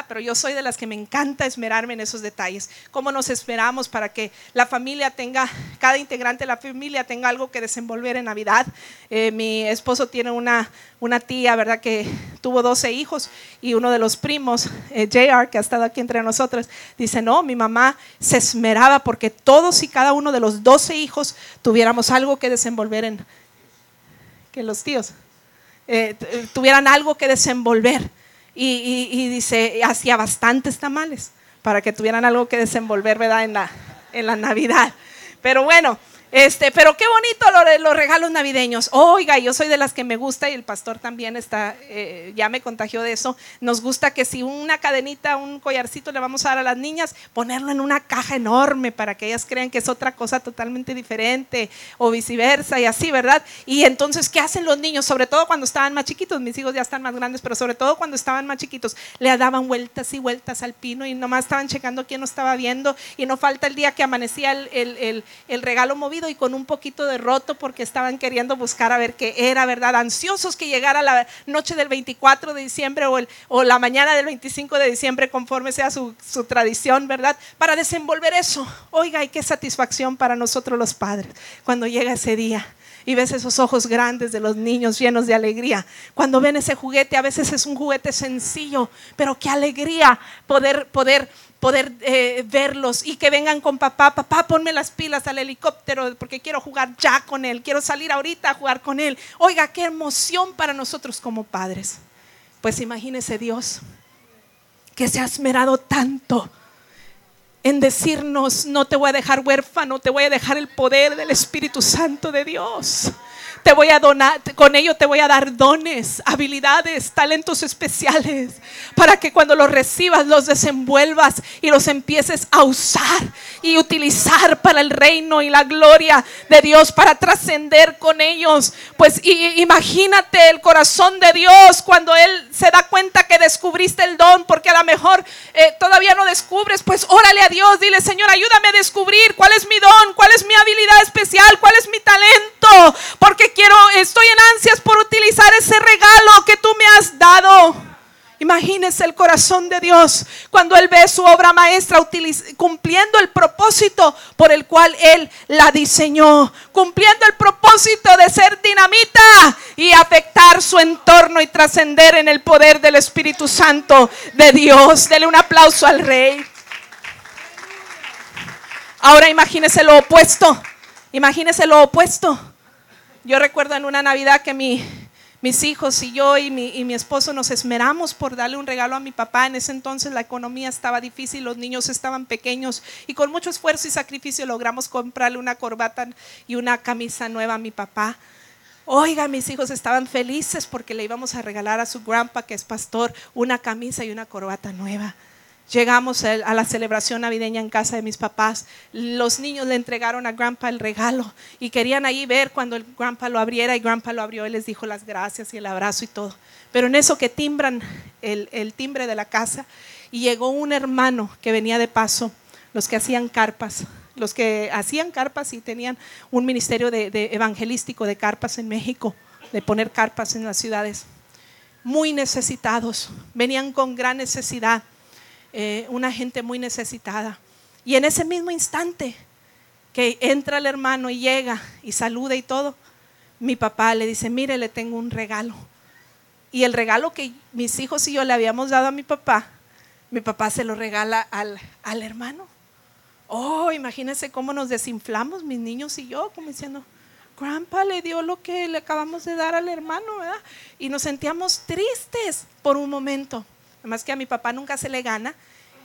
Pero yo soy de las que me encanta esmerarme en esos detalles. ¿Cómo nos esperamos para que la familia tenga, cada integrante de la familia tenga algo que desenvolver en Navidad? Eh, mi esposo tiene una, una tía, ¿verdad? Que tuvo 12 hijos y uno de los primos, eh, JR, que ha estado aquí entre nosotros, dice, no, mi mamá se esmeraba porque todos y cada uno de los 12 hijos tuviéramos algo que desenvolver en, que los tíos eh, tuvieran algo que desenvolver. Y, y, dice, hacía bastantes tamales para que tuvieran algo que desenvolver, ¿verdad? En la, en la Navidad. Pero bueno, este, pero qué bonito lo los regalos navideños. Oiga, yo soy de las que me gusta y el pastor también está, eh, ya me contagió de eso. Nos gusta que si una cadenita, un collarcito le vamos a dar a las niñas, ponerlo en una caja enorme para que ellas crean que es otra cosa totalmente diferente o viceversa y así, ¿verdad? Y entonces, ¿qué hacen los niños? Sobre todo cuando estaban más chiquitos, mis hijos ya están más grandes, pero sobre todo cuando estaban más chiquitos, le daban vueltas y vueltas al pino y nomás estaban checando quién no estaba viendo y no falta el día que amanecía el, el, el regalo movido y con un poquito de roto porque estaban queriendo buscar a ver qué era, ¿verdad? Ansiosos que llegara la noche del 24 de diciembre o, el, o la mañana del 25 de diciembre, conforme sea su, su tradición, ¿verdad? Para desenvolver eso. Oiga, y qué satisfacción para nosotros los padres cuando llega ese día y ves esos ojos grandes de los niños llenos de alegría. Cuando ven ese juguete, a veces es un juguete sencillo, pero qué alegría poder, poder poder eh, verlos y que vengan con papá, papá, ponme las pilas al helicóptero porque quiero jugar ya con él, quiero salir ahorita a jugar con él. Oiga, qué emoción para nosotros como padres. Pues imagínese Dios que se ha esmerado tanto en decirnos, no te voy a dejar huérfano, te voy a dejar el poder del Espíritu Santo de Dios te voy a donar, con ello te voy a dar dones, habilidades, talentos especiales, para que cuando los recibas los desenvuelvas y los empieces a usar y utilizar para el reino y la gloria de Dios, para trascender con ellos. Pues imagínate el corazón de Dios cuando Él se da cuenta que descubriste el don, porque a lo mejor eh, todavía no descubres, pues órale a Dios, dile Señor, ayúdame a descubrir cuál es mi don, cuál es mi habilidad especial, cuál es mi talento, porque quiero, estoy en ansias por utilizar ese regalo que tú me has dado. Imagínese el corazón de Dios cuando Él ve su obra maestra cumpliendo el propósito por el cual Él la diseñó, cumpliendo el propósito de ser dinamita y afectar su entorno y trascender en el poder del Espíritu Santo de Dios. Dele un aplauso al Rey. Ahora imagínese lo opuesto. Imagínese lo opuesto. Yo recuerdo en una Navidad que mi, mis hijos y yo y mi, y mi, esposo nos esmeramos por darle un regalo a mi papá. En ese entonces la economía estaba difícil, los niños estaban pequeños y con mucho esfuerzo y sacrificio logramos comprarle una corbata y una camisa nueva a mi papá. Oiga, mis hijos estaban felices porque le íbamos a regalar a su grandpa, que es pastor, una camisa y una corbata nueva. Llegamos a la celebración navideña en casa de mis papás. Los niños le entregaron a Grandpa el regalo y querían ahí ver cuando el Grandpa lo abriera y Grandpa lo abrió y les dijo las gracias y el abrazo y todo. Pero en eso que timbran el, timbre de la casa y llegó un hermano que venía de paso, los que hacían carpas, los que hacían carpas y tenían un ministerio de evangelístico de carpas en México, de poner carpas en las ciudades, muy necesitados, venían con gran necesidad eh, una gente muy necesitada. Y en ese mismo instante que entra el hermano y llega y saluda y todo, mi papá le dice, mire, le tengo un regalo. Y el regalo que mis hijos y yo le habíamos dado a mi papá, mi papá se lo regala al, al hermano. Oh, imagínense cómo nos desinflamos mis niños y yo, como diciendo, Grandpa le dio lo que le acabamos de dar al hermano. Y nos sentíamos tristes por un momento. Además que a mi papá nunca se le gana.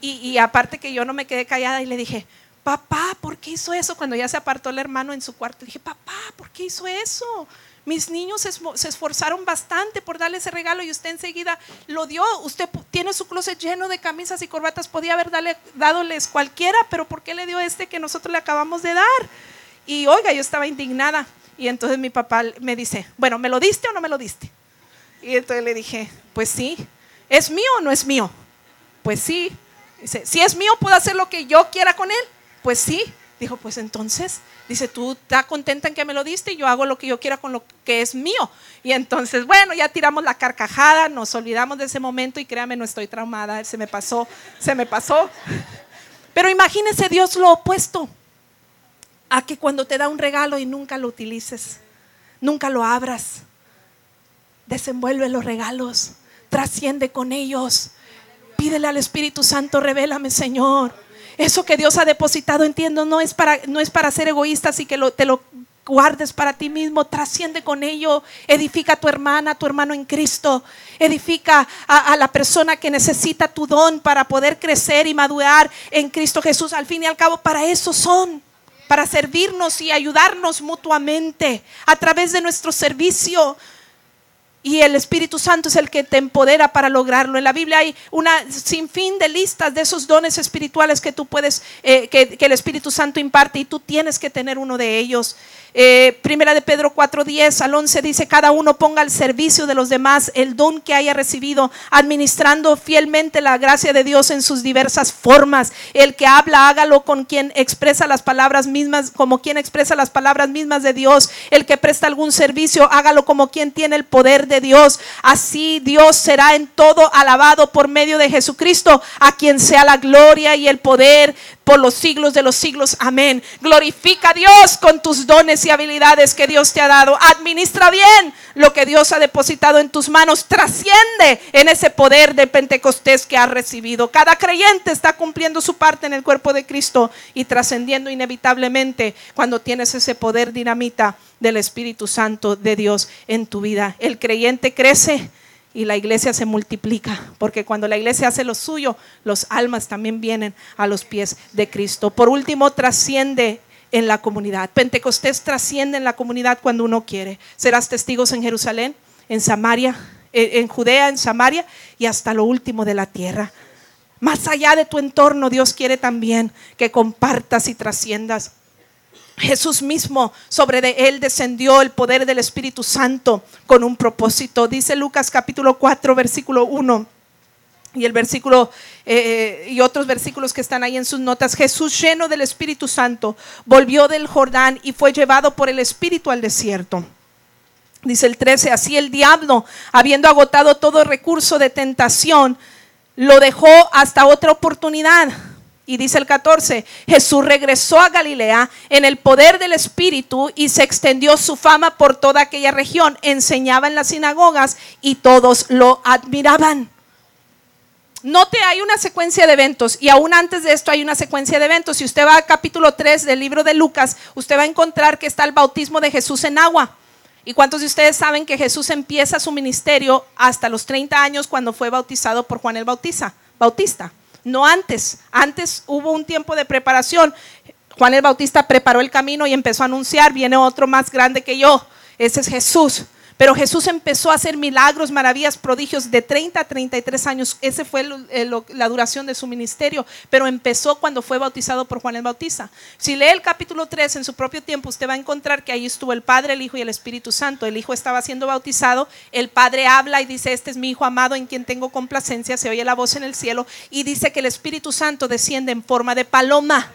Y, aparte que yo no me quedé callada y le dije, papá, ¿por qué hizo eso? Cuando ya se apartó el hermano en su cuarto, dije, papá, ¿por qué hizo eso? Mis niños se esforzaron bastante por darle ese regalo y usted enseguida lo dio. Usted tiene su closet lleno de camisas y corbatas, podía haber dado dadoles cualquiera, pero ¿por qué le dio este que nosotros le acabamos de dar? Y oiga, yo estaba indignada. Y entonces mi papá me dice, bueno, ¿me lo diste o no me lo diste? Y entonces le dije, pues sí, ¿es mío o no es mío? Pues sí. Dice, si es mío, ¿puedo hacer lo que yo quiera con él? Pues sí. Dijo, pues entonces, dice, tú estás contenta en que me lo diste y yo hago lo que yo quiera con lo que es mío. Y entonces, bueno, ya tiramos la carcajada, nos olvidamos de ese momento y créame, no estoy traumada, se me pasó, se me pasó. Pero imagínese Dios lo opuesto a que cuando te da un regalo y nunca lo utilices, nunca lo abras, desenvuelve los regalos, trasciende con ellos. Pídele al Espíritu Santo, revélame, Señor eso que Dios ha depositado, entiendo, no es para, no es para ser egoístas y que te lo guardes para ti mismo, trasciende con ello, edifica a tu hermana, a tu hermano en Cristo, edifica a, a, la persona que necesita tu don para poder crecer y madurar en Cristo Jesús. Al fin y al cabo, para eso son, para servirnos y ayudarnos mutuamente a través de nuestro servicio. Y el Espíritu Santo es el que te empodera para lograrlo. En la Biblia hay una sinfín de listas de esos dones espirituales que tú puedes, eh, que, el Espíritu Santo imparte y tú tienes que tener uno de ellos. Eh, primera de Pedro 4:10 al 11 dice, cada uno ponga al servicio de los demás el don que haya recibido, administrando fielmente la gracia de Dios en sus diversas formas. El que habla, hágalo con quien expresa las palabras mismas, como quien expresa las palabras mismas de Dios. El que presta algún servicio, hágalo como quien tiene el poder de Dios. Así Dios será en todo alabado por medio de Jesucristo, a quien sea la gloria y el poder por los siglos de los siglos. Amén. Glorifica a Dios con tus dones y habilidades que Dios te ha dado. Administra bien lo que Dios ha depositado en tus manos. Trasciende en ese poder de Pentecostés que has recibido. Cada creyente está cumpliendo su parte en el cuerpo de Cristo y trascendiendo inevitablemente cuando tienes ese poder dinamita del Espíritu Santo de Dios en tu vida. El creyente crece y la iglesia se multiplica, porque cuando la iglesia hace lo suyo, los almas también vienen a los pies de Cristo. Por último, trasciende en la comunidad. Pentecostés trasciende en la comunidad cuando uno quiere. Serás testigos en Jerusalén, en Samaria, en Judea, en Samaria y hasta lo último de la tierra. Más allá de tu entorno, Dios quiere también que compartas y trasciendas. Jesús mismo, sobre de él descendió el poder del Espíritu Santo con un propósito. Dice Lucas capítulo 4, versículo 1 y el versículo eh, y otros versículos que están ahí en sus notas. Jesús lleno del Espíritu Santo volvió del Jordán y fue llevado por el Espíritu al desierto. Dice el 13, así el diablo, habiendo agotado todo recurso de tentación, lo dejó hasta otra oportunidad y dice el 14, Jesús regresó a Galilea en el poder del Espíritu y se extendió su fama por toda aquella región. Enseñaba en las sinagogas y todos lo admiraban. Note, hay una secuencia de eventos y aún antes de esto hay una secuencia de eventos. Si usted va al capítulo 3 del libro de Lucas, usted va a encontrar que está el bautismo de Jesús en agua. ¿Y cuántos de ustedes saben que Jesús empieza su ministerio hasta los 30 años cuando fue bautizado por Juan el Bautista? Bautista no antes. Antes hubo un tiempo de preparación. Juan el Bautista preparó el camino y empezó a anunciar, viene otro más grande que yo. Ese es Jesús. Pero Jesús empezó a hacer milagros, maravillas, prodigios de 30 a 33 años. Ese fue la duración de su ministerio. Pero empezó cuando fue bautizado por Juan el Bautista. Si lee el capítulo 3 en su propio tiempo, usted va a encontrar que ahí estuvo el Padre, el Hijo y el Espíritu Santo. El Hijo estaba siendo bautizado. El Padre habla y dice, este es mi Hijo amado en quien tengo complacencia. Se oye la voz en el cielo y dice que el Espíritu Santo desciende en forma de paloma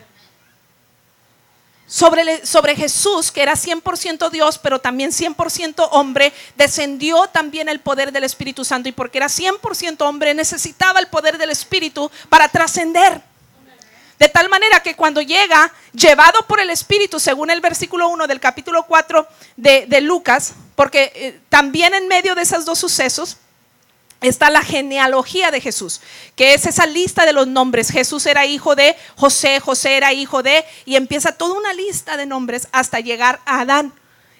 sobre, sobre Jesús, que era 100% Dios, pero también 100% hombre, descendió también el poder del Espíritu Santo. Y porque era 100% hombre, necesitaba el poder del Espíritu para trascender. De tal manera que cuando llega, llevado por el Espíritu, según el versículo 1 del capítulo 4 de, de Lucas, porque eh, también en medio de esos dos sucesos, está la genealogía de Jesús, que es esa lista de los nombres. Jesús era hijo de José, José era hijo de, y empieza toda una lista de nombres hasta llegar a Adán.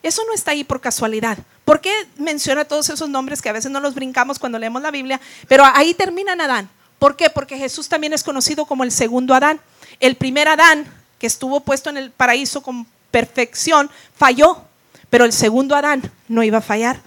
Eso no está ahí por casualidad. ¿Por qué menciona todos esos nombres que a veces no los brincamos cuando leemos la Biblia? Pero ahí termina Adán. ¿Por qué? Porque Jesús también es conocido como el segundo Adán. El primer Adán, que estuvo puesto en el paraíso con perfección, falló. Pero el segundo Adán no iba a fallar.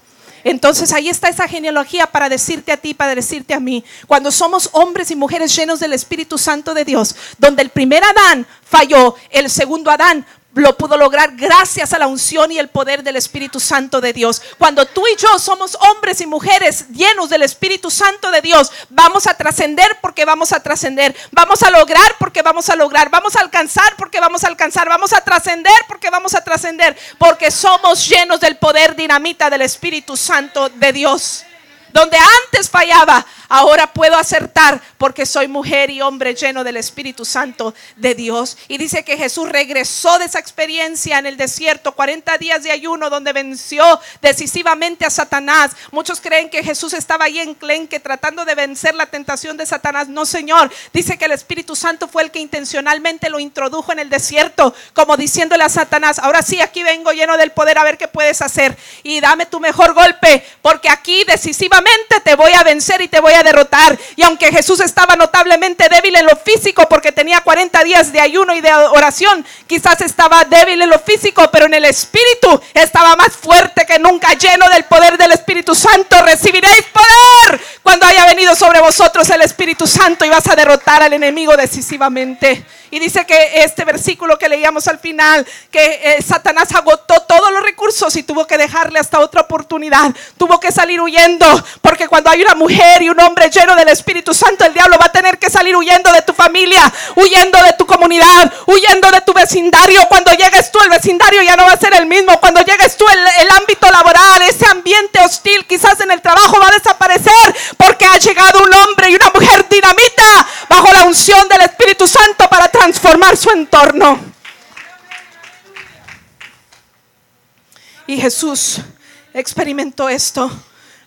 Entonces ahí está esa genealogía para decirte a ti, para decirte a mí, cuando somos hombres y mujeres llenos del Espíritu Santo de Dios, donde el primer Adán falló, el segundo Adán lo pudo lograr gracias a la unción y el poder del Espíritu Santo de Dios. Cuando tú y yo somos hombres y mujeres llenos del Espíritu Santo de Dios, vamos a trascender porque vamos a trascender. Vamos a lograr porque vamos a lograr. Vamos a alcanzar porque vamos a alcanzar. Vamos a trascender porque vamos a trascender. Porque somos llenos del poder dinamita del Espíritu Santo de Dios. Donde antes fallaba, ahora puedo acertar porque soy mujer y hombre lleno del Espíritu Santo de Dios. Y dice que Jesús regresó de esa experiencia en el desierto, 40 días de ayuno, donde venció decisivamente a Satanás. Muchos creen que Jesús estaba ahí en Clenque tratando de vencer la tentación de Satanás. No, Señor. Dice que el Espíritu Santo fue el que intencionalmente lo introdujo en el desierto, como diciéndole a Satanás, ahora sí, aquí vengo lleno del poder a ver qué puedes hacer. Y dame tu mejor golpe, porque aquí decisivamente te voy a vencer y te voy a derrotar. Y aunque Jesús estaba notablemente débil en lo físico porque tenía 40 días de ayuno y de oración, quizás estaba débil en lo físico, pero en el espíritu estaba más fuerte que nunca, lleno del poder del Espíritu Santo. Recibiréis poder cuando haya venido sobre vosotros el Espíritu Santo y vas a derrotar al enemigo decisivamente. Y dice que este versículo que leíamos al final, que eh, Satanás agotó todos los recursos y tuvo que dejarle hasta otra oportunidad. Tuvo que salir huyendo, porque cuando hay una mujer y un lleno del Espíritu Santo, el diablo va a tener que salir huyendo de tu familia, huyendo de tu comunidad, huyendo de tu vecindario. Cuando llegues tú, el vecindario ya no va a ser el mismo. Cuando llegues tú, el, ámbito laboral, ese ambiente hostil, quizás en el trabajo va a desaparecer, porque ha llegado un hombre y una mujer dinamita bajo la unción del Espíritu Santo para transformar su entorno. Y Jesús experimentó esto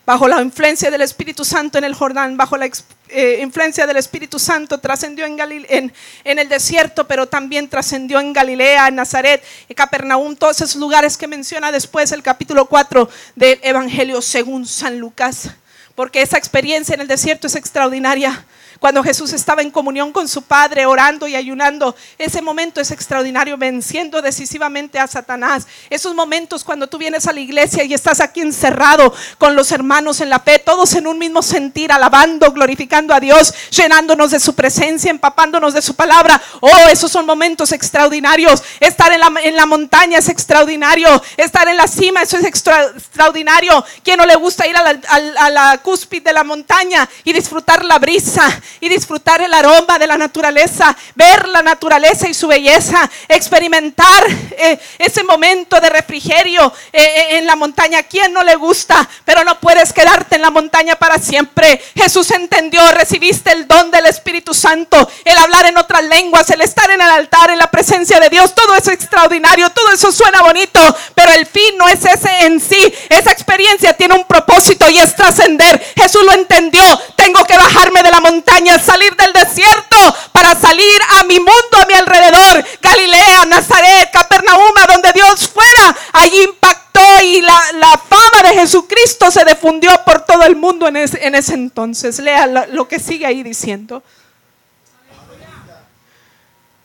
bajo la influencia del Espíritu Santo en el Jordán, bajo la eh, influencia del Espíritu Santo, trascendió en, en, en, el desierto, pero también trascendió en Galilea, en Nazaret, en Capernaum, todos esos lugares que menciona después el capítulo 4 del Evangelio según San Lucas, porque esa experiencia en el desierto es extraordinaria. Cuando Jesús estaba en comunión con su Padre, orando y ayunando, ese momento es extraordinario, venciendo decisivamente a Satanás. Esos momentos cuando tú vienes a la iglesia y estás aquí encerrado con los hermanos en la fe, todos en un mismo sentir, alabando, glorificando a Dios, llenándonos de su presencia, empapándonos de su palabra. Oh, esos son momentos extraordinarios. Estar en la, en la montaña es extraordinario. Estar en la cima, eso es extraordinario. ¿Quién no le gusta ir a la, a la cúspide de la montaña y disfrutar la brisa? Y disfrutar el aroma de la naturaleza, ver la naturaleza y su belleza, experimentar eh, ese momento de refrigerio eh, eh, en la montaña. ¿Quién no le gusta? Pero no puedes quedarte en la montaña para siempre. Jesús entendió, recibiste el don del Espíritu Santo, el hablar en otras lenguas, el estar en el altar, en la presencia de Dios. Todo eso es extraordinario, todo eso suena bonito, pero el fin no es ese en sí. Esa experiencia tiene un propósito y es trascender. Jesús lo entendió. Tengo que bajarme de la montaña salir del desierto para salir a mi mundo, a mi alrededor. Galilea, Nazaret, Capernaum, donde Dios fuera. Allí impactó y la, fama de Jesucristo se difundió por todo el mundo en ese, en ese entonces. Lea lo, lo que sigue ahí diciendo.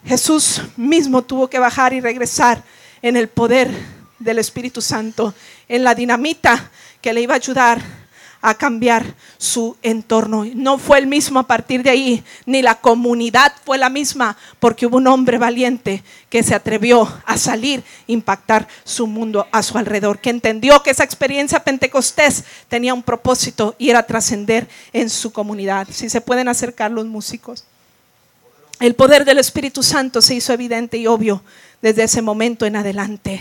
Jesús mismo tuvo que bajar y regresar en el poder del Espíritu Santo, en la dinamita que le iba a ayudar a cambiar su entorno. No fue el mismo a partir de ahí, ni la comunidad fue la misma, porque hubo un hombre valiente que se atrevió a salir, impactar su mundo a su alrededor, que entendió que esa experiencia pentecostés tenía un propósito y era trascender en su comunidad. Si se pueden acercar los músicos. El poder del Espíritu Santo se hizo evidente y obvio desde ese momento en adelante.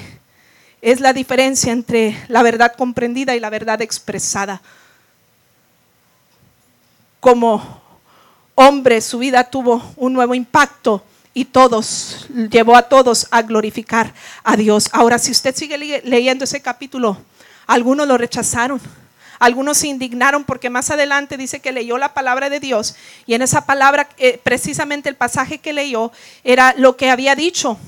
Es la diferencia entre la verdad comprendida y la verdad expresada como hombre su vida tuvo un nuevo impacto y todos, llevó a todos a glorificar a Dios. Ahora, si usted sigue leyendo ese capítulo, algunos lo rechazaron, algunos se indignaron porque más adelante dice que leyó la palabra de Dios y en esa palabra, eh, precisamente el pasaje que leyó era lo que había dicho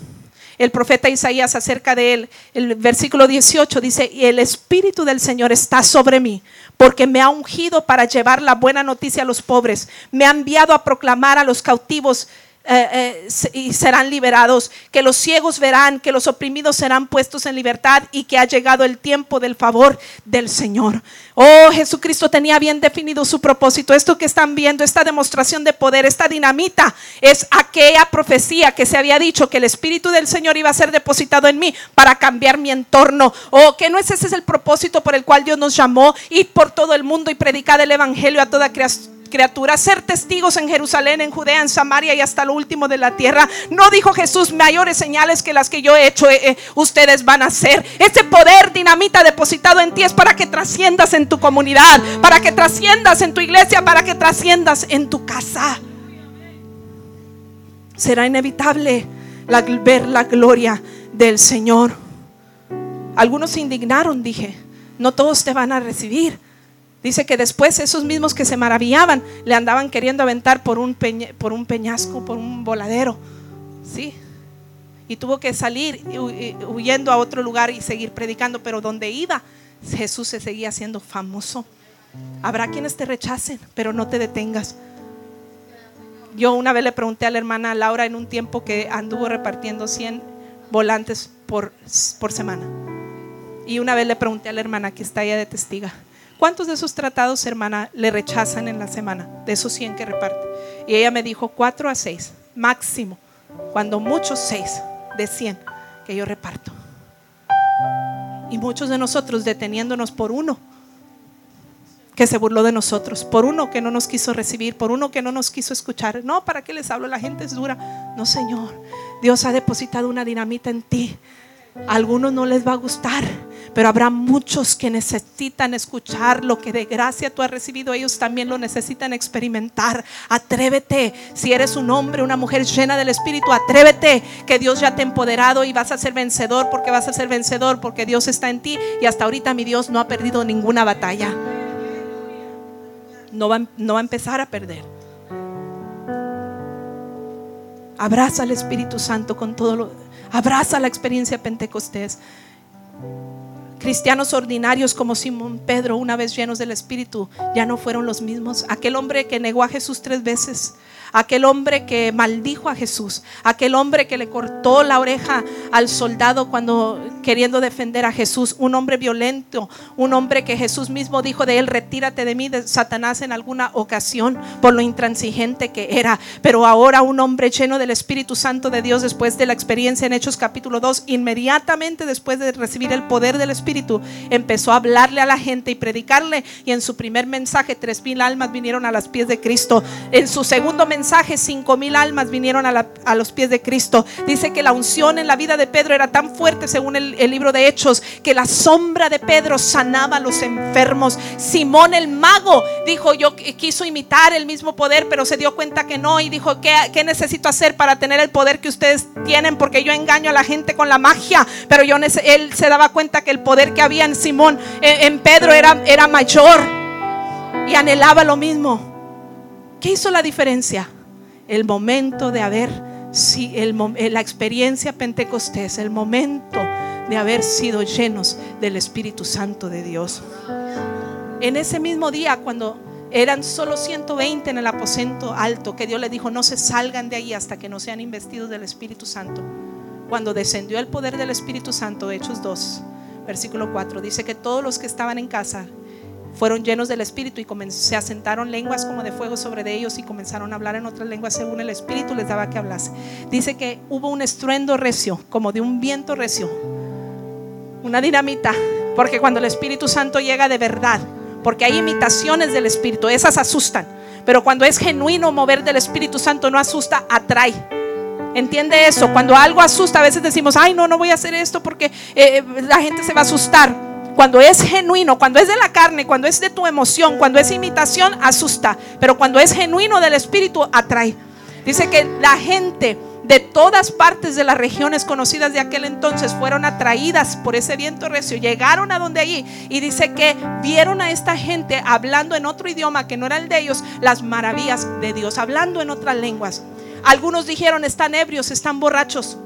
el profeta Isaías acerca de él. El versículo 18 dice, y el Espíritu del Señor está sobre mí, porque me ha ungido para llevar la buena noticia a los pobres, me ha enviado a proclamar a los cautivos eh, eh, y serán liberados, que los ciegos verán, que los oprimidos serán puestos en libertad y que ha llegado el tiempo del favor del Señor. Oh, Jesucristo tenía bien definido su propósito. Esto que están viendo, esta demostración de poder, esta dinamita, es aquella profecía que se había dicho que el Espíritu del Señor iba a ser depositado en mí para cambiar mi entorno. Oh, que no es ese es el propósito por el cual Dios nos llamó, ir por todo el mundo y predicar el Evangelio a toda creación criaturas, ser testigos en Jerusalén, en Judea, en Samaria y hasta lo último de la tierra. No dijo Jesús, mayores señales que las que yo he hecho, eh, eh, ustedes van a hacer. Ese poder dinamita depositado en ti es para que trasciendas en tu comunidad, para que trasciendas en tu iglesia, para que trasciendas en tu casa. Será inevitable ver la gloria del Señor. Algunos se indignaron, dije. No todos te van a recibir. Dice que después esos mismos que se maravillaban le andaban queriendo aventar por un, por un peñasco, por un voladero. Sí. Y tuvo que salir huyendo a otro lugar y seguir predicando, pero donde iba, Jesús se seguía haciendo famoso. Habrá quienes te rechacen, pero no te detengas. Yo una vez le pregunté a la hermana Laura en un tiempo que anduvo repartiendo 100 volantes por, por semana. Y una vez le pregunté a la hermana que está allá de testiga, ¿Cuántos de esos tratados, hermana, le rechazan en la semana? De esos 100 que reparte. Y ella me dijo 4 a 6, máximo. Cuando muchos 6 de 100 que yo reparto. Y muchos de nosotros deteniéndonos por uno que se burló de nosotros, por uno que no nos quiso recibir, por uno que no nos quiso escuchar. No, ¿para qué les hablo? La gente es dura. No, Señor. Dios ha depositado una dinamita en ti. Algunos no les va a gustar, pero habrá muchos que necesitan escuchar lo que de gracia tú has recibido. Ellos también lo necesitan experimentar. Atrévete. Si eres un hombre, una mujer llena del Espíritu, atrévete. Que Dios ya te ha empoderado y vas a ser vencedor porque vas a ser vencedor porque Dios está en ti. Y hasta ahorita mi Dios no ha perdido ninguna batalla. No va, no va a empezar a perder. Abraza al Espíritu Santo con todo lo Abraza la experiencia Pentecostés. Cristianos ordinarios como Simón Pedro, una vez llenos del Espíritu, ya no fueron los mismos. Aquel hombre que negó a Jesús tres veces, aquel hombre que maldijo a Jesús, aquel hombre que le cortó la oreja al soldado cuando queriendo defender a Jesús, un hombre violento, un hombre que Jesús mismo dijo de él, retírate de mí, de Satanás en alguna ocasión por lo intransigente que era, pero ahora un hombre lleno del Espíritu Santo de Dios después de la experiencia en Hechos capítulo 2, inmediatamente después de recibir el poder del Espíritu, empezó a hablarle a la gente y predicarle. Y en su primer mensaje tres mil almas vinieron a los pies de Cristo, en su segundo mensaje mensaje, cinco mil almas vinieron a, los pies de Cristo. Dice que la unción en la vida de Pedro era tan fuerte, según el, libro de Hechos, que la sombra de Pedro sanaba a los enfermos. Simón el mago dijo, yo quiso imitar el mismo poder, pero se dio cuenta que no y dijo, ¿qué, necesito hacer para tener el poder que ustedes tienen? Porque yo engaño a la gente con la magia, pero yo, él se daba cuenta que el poder que había en Simón, en, en Pedro era, era mayor y anhelaba lo mismo. ¿Qué hizo la diferencia? El momento de haber, si, el, eh, la experiencia pentecostés, el momento de haber sido llenos del Espíritu Santo de Dios. En ese mismo día, cuando eran solo 120 en el aposento alto, que Dios le dijo, no se salgan de ahí hasta que no sean investidos del Espíritu Santo. Cuando descendió el poder del Espíritu Santo, Hechos 2, versículo 4, dice que todos los que estaban en casa fueron llenos del Espíritu y se asentaron lenguas como de fuego sobre de ellos y comenzaron a hablar en otras lenguas según el Espíritu les daba que hablase. Dice que hubo un estruendo recio, como de un viento recio, una dinamita, porque cuando el Espíritu Santo llega de verdad, porque hay imitaciones del Espíritu, esas asustan, pero cuando es genuino mover del Espíritu Santo no asusta, atrae. ¿Entiende eso? Cuando algo asusta, a veces decimos, ay, no, no voy a hacer esto porque eh, la gente se va a asustar. Cuando es genuino, cuando es de la carne, cuando es de tu emoción, cuando es imitación, asusta. Pero cuando es genuino del Espíritu, atrae. Dice que la gente de todas partes de las regiones conocidas de aquel entonces fueron atraídas por ese viento recio, llegaron a donde allí y dice que vieron a esta gente hablando en otro idioma que no era el de ellos, las maravillas de Dios, hablando en otras lenguas. Algunos dijeron, están ebrios, están borrachos.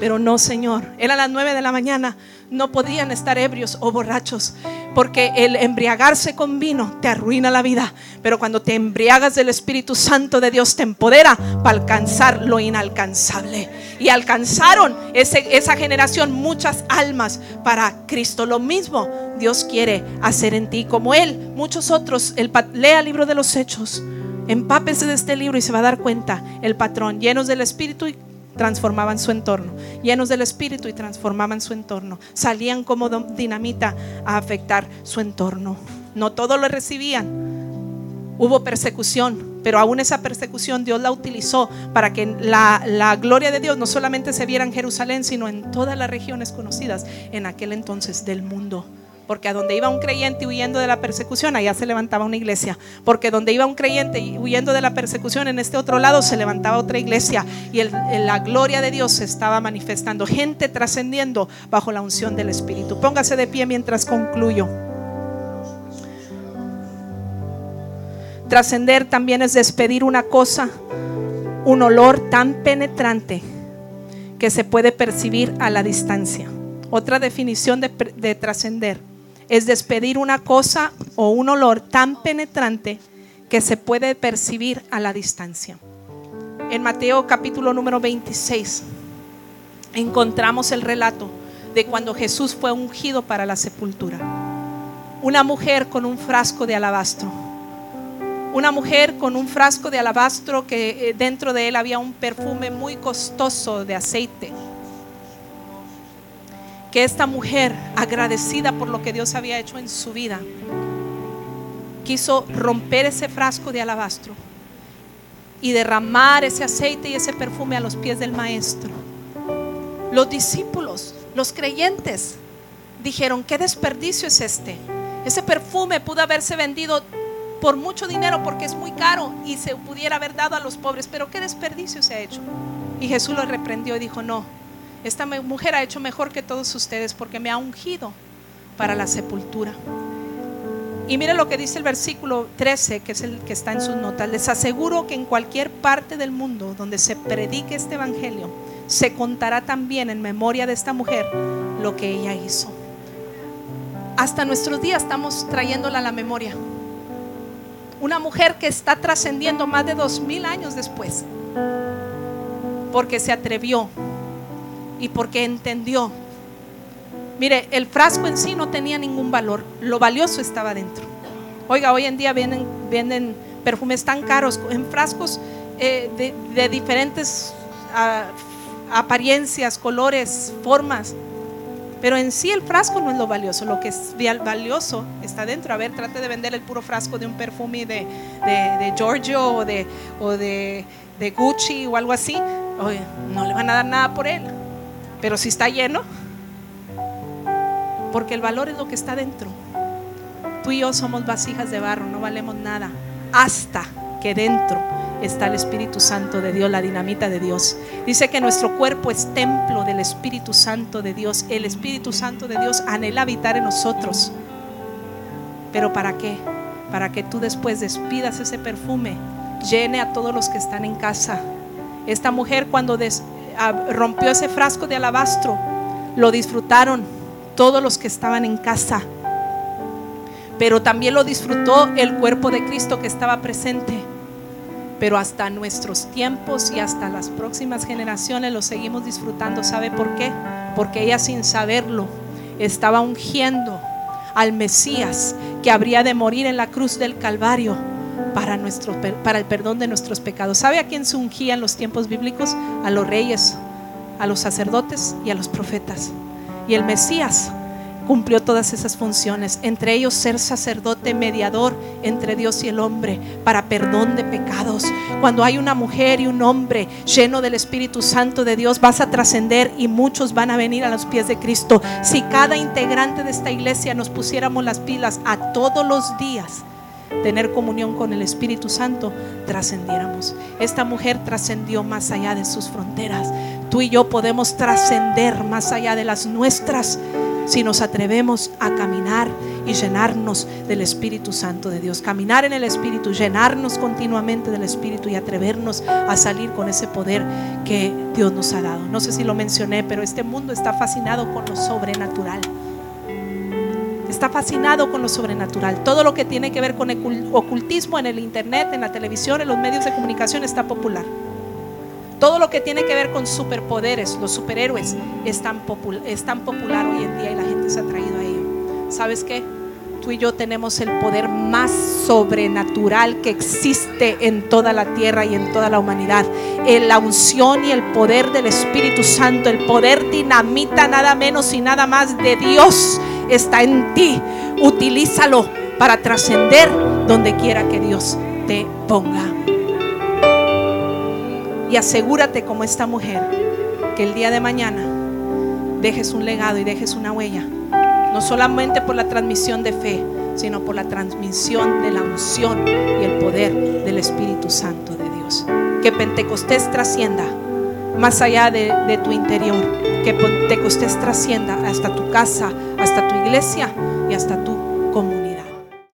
Pero no, Señor. Era las nueve de la mañana. No podían estar ebrios o borrachos. Porque el embriagarse con vino te arruina la vida. Pero cuando te embriagas del Espíritu Santo de Dios te empodera para alcanzar lo inalcanzable. Y alcanzaron esa generación muchas almas para Cristo. Lo mismo Dios quiere hacer en ti. Como Él, muchos otros. El, lea el libro de los Hechos. Empápese de este libro y se va a dar cuenta el patrón. Llenos del Espíritu y transformaban su entorno, llenos del Espíritu y transformaban su entorno, salían como dinamita a afectar su entorno. No todos lo recibían, hubo persecución, pero aún esa persecución Dios la utilizó para que la, la, gloria de Dios no solamente se viera en Jerusalén, sino en todas las regiones conocidas en aquel entonces del mundo. Porque a donde iba un creyente huyendo de la persecución, allá se levantaba una iglesia. Porque donde iba un creyente huyendo de la persecución, en este otro lado se levantaba otra iglesia. Y la gloria de Dios se estaba manifestando. Gente trascendiendo bajo la unción del Espíritu. Póngase de pie mientras concluyo. Trascender también es despedir una cosa, un olor tan penetrante que se puede percibir a la distancia. Otra definición de, de trascender es despedir una cosa o un olor tan penetrante que se puede percibir a la distancia. En Mateo capítulo número 26 encontramos el relato de cuando Jesús fue ungido para la sepultura. Una mujer con un frasco de alabastro. Una mujer con un frasco de alabastro que eh, dentro de él había un perfume muy costoso de aceite que esta mujer, agradecida por lo que Dios había hecho en su vida, quiso romper ese frasco de alabastro y derramar ese aceite y ese perfume a los pies del maestro. Los discípulos, los creyentes, dijeron, ¿qué desperdicio es este? Ese perfume pudo haberse vendido por mucho dinero porque es muy caro y se pudiera haber dado a los pobres, pero ¿qué desperdicio se ha hecho? Y Jesús lo reprendió y dijo, no, esta mujer ha hecho mejor que todos ustedes porque me ha ungido para la sepultura. Y mire lo que dice el versículo 13, que es el que está en sus notas. Les aseguro que en cualquier parte del mundo donde se predique este evangelio, se contará también en memoria de esta mujer lo que ella hizo. Hasta nuestros días estamos trayéndola a la memoria. Una mujer que está trascendiendo más de dos mil años después, porque se atrevió y porque entendió. Mire, el frasco en sí no tenía ningún valor, lo valioso estaba dentro. Oiga, hoy en día vienen, venden perfumes tan caros en frascos eh, de, diferentes ah, apariencias, colores, formas. Pero en sí el frasco no es lo valioso, lo que es valioso está dentro. A ver, trate de vender el puro frasco de un perfume de, de, Giorgio o, de, o de, Gucci o algo así. No le van a dar nada por él. Pero si está lleno, porque el valor es lo que está dentro. Tú y yo somos vasijas de barro, no valemos nada. Hasta que dentro está el Espíritu Santo de Dios, la dinamita de Dios. Dice que nuestro cuerpo es templo del Espíritu Santo de Dios. El Espíritu Santo de Dios anhela habitar en nosotros. Pero ¿para qué? Para que tú después despidas ese perfume, llene a todos los que están en casa. Esta mujer cuando des rompió ese frasco de alabastro, lo disfrutaron todos los que estaban en casa. Pero también lo disfrutó el cuerpo de Cristo que estaba presente. Pero hasta nuestros tiempos y hasta las próximas generaciones lo seguimos disfrutando. ¿Sabe por qué? Porque ella sin saberlo estaba ungiendo al Mesías que habría de morir en la cruz del Calvario para, nuestro, para el perdón de nuestros pecados. ¿Sabe a quién se ungía en los tiempos bíblicos? A los reyes, a los sacerdotes y a los profetas. Y el Mesías cumplió todas esas funciones, entre ellos ser sacerdote mediador entre Dios y el hombre para perdón de pecados. Cuando hay una mujer y un hombre lleno del Espíritu Santo de Dios, vas a trascender y muchos van a venir a los pies de Cristo. Si cada integrante de esta iglesia nos pusiéramos las pilas a todos los días, tener comunión con el Espíritu Santo, trascendiéramos. Esta mujer trascendió más allá de sus fronteras. Tú y yo podemos trascender más allá de las nuestras si nos atrevemos a caminar y llenarnos del Espíritu Santo de Dios. Caminar en el Espíritu, llenarnos continuamente del Espíritu y atrevernos a salir con ese poder que Dios nos ha dado. No sé si lo mencioné, pero este mundo está fascinado con lo sobrenatural está fascinado con lo sobrenatural. Todo lo que tiene que ver con ocultismo en el internet, en la televisión, en los medios de comunicación está popular. Todo lo que tiene que ver con superpoderes, los superhéroes, es tan, popular hoy en día y la gente se ha traído a ello. ¿Sabes qué? Tú y yo tenemos el poder más sobrenatural que existe en toda la tierra y en toda la humanidad. La unción y el poder del Espíritu Santo, el poder dinamita nada menos y nada más de Dios está en ti. Utilízalo para trascender donde quiera que Dios te ponga. Y asegúrate como esta mujer que el día de mañana dejes un legado y dejes una huella. No solamente por la transmisión de fe, sino por la transmisión de la unción y el poder del Espíritu Santo de Dios. Que Pentecostés trascienda más allá de, tu interior. Que Pentecostés trascienda hasta tu casa, hasta tu iglesia y hasta tu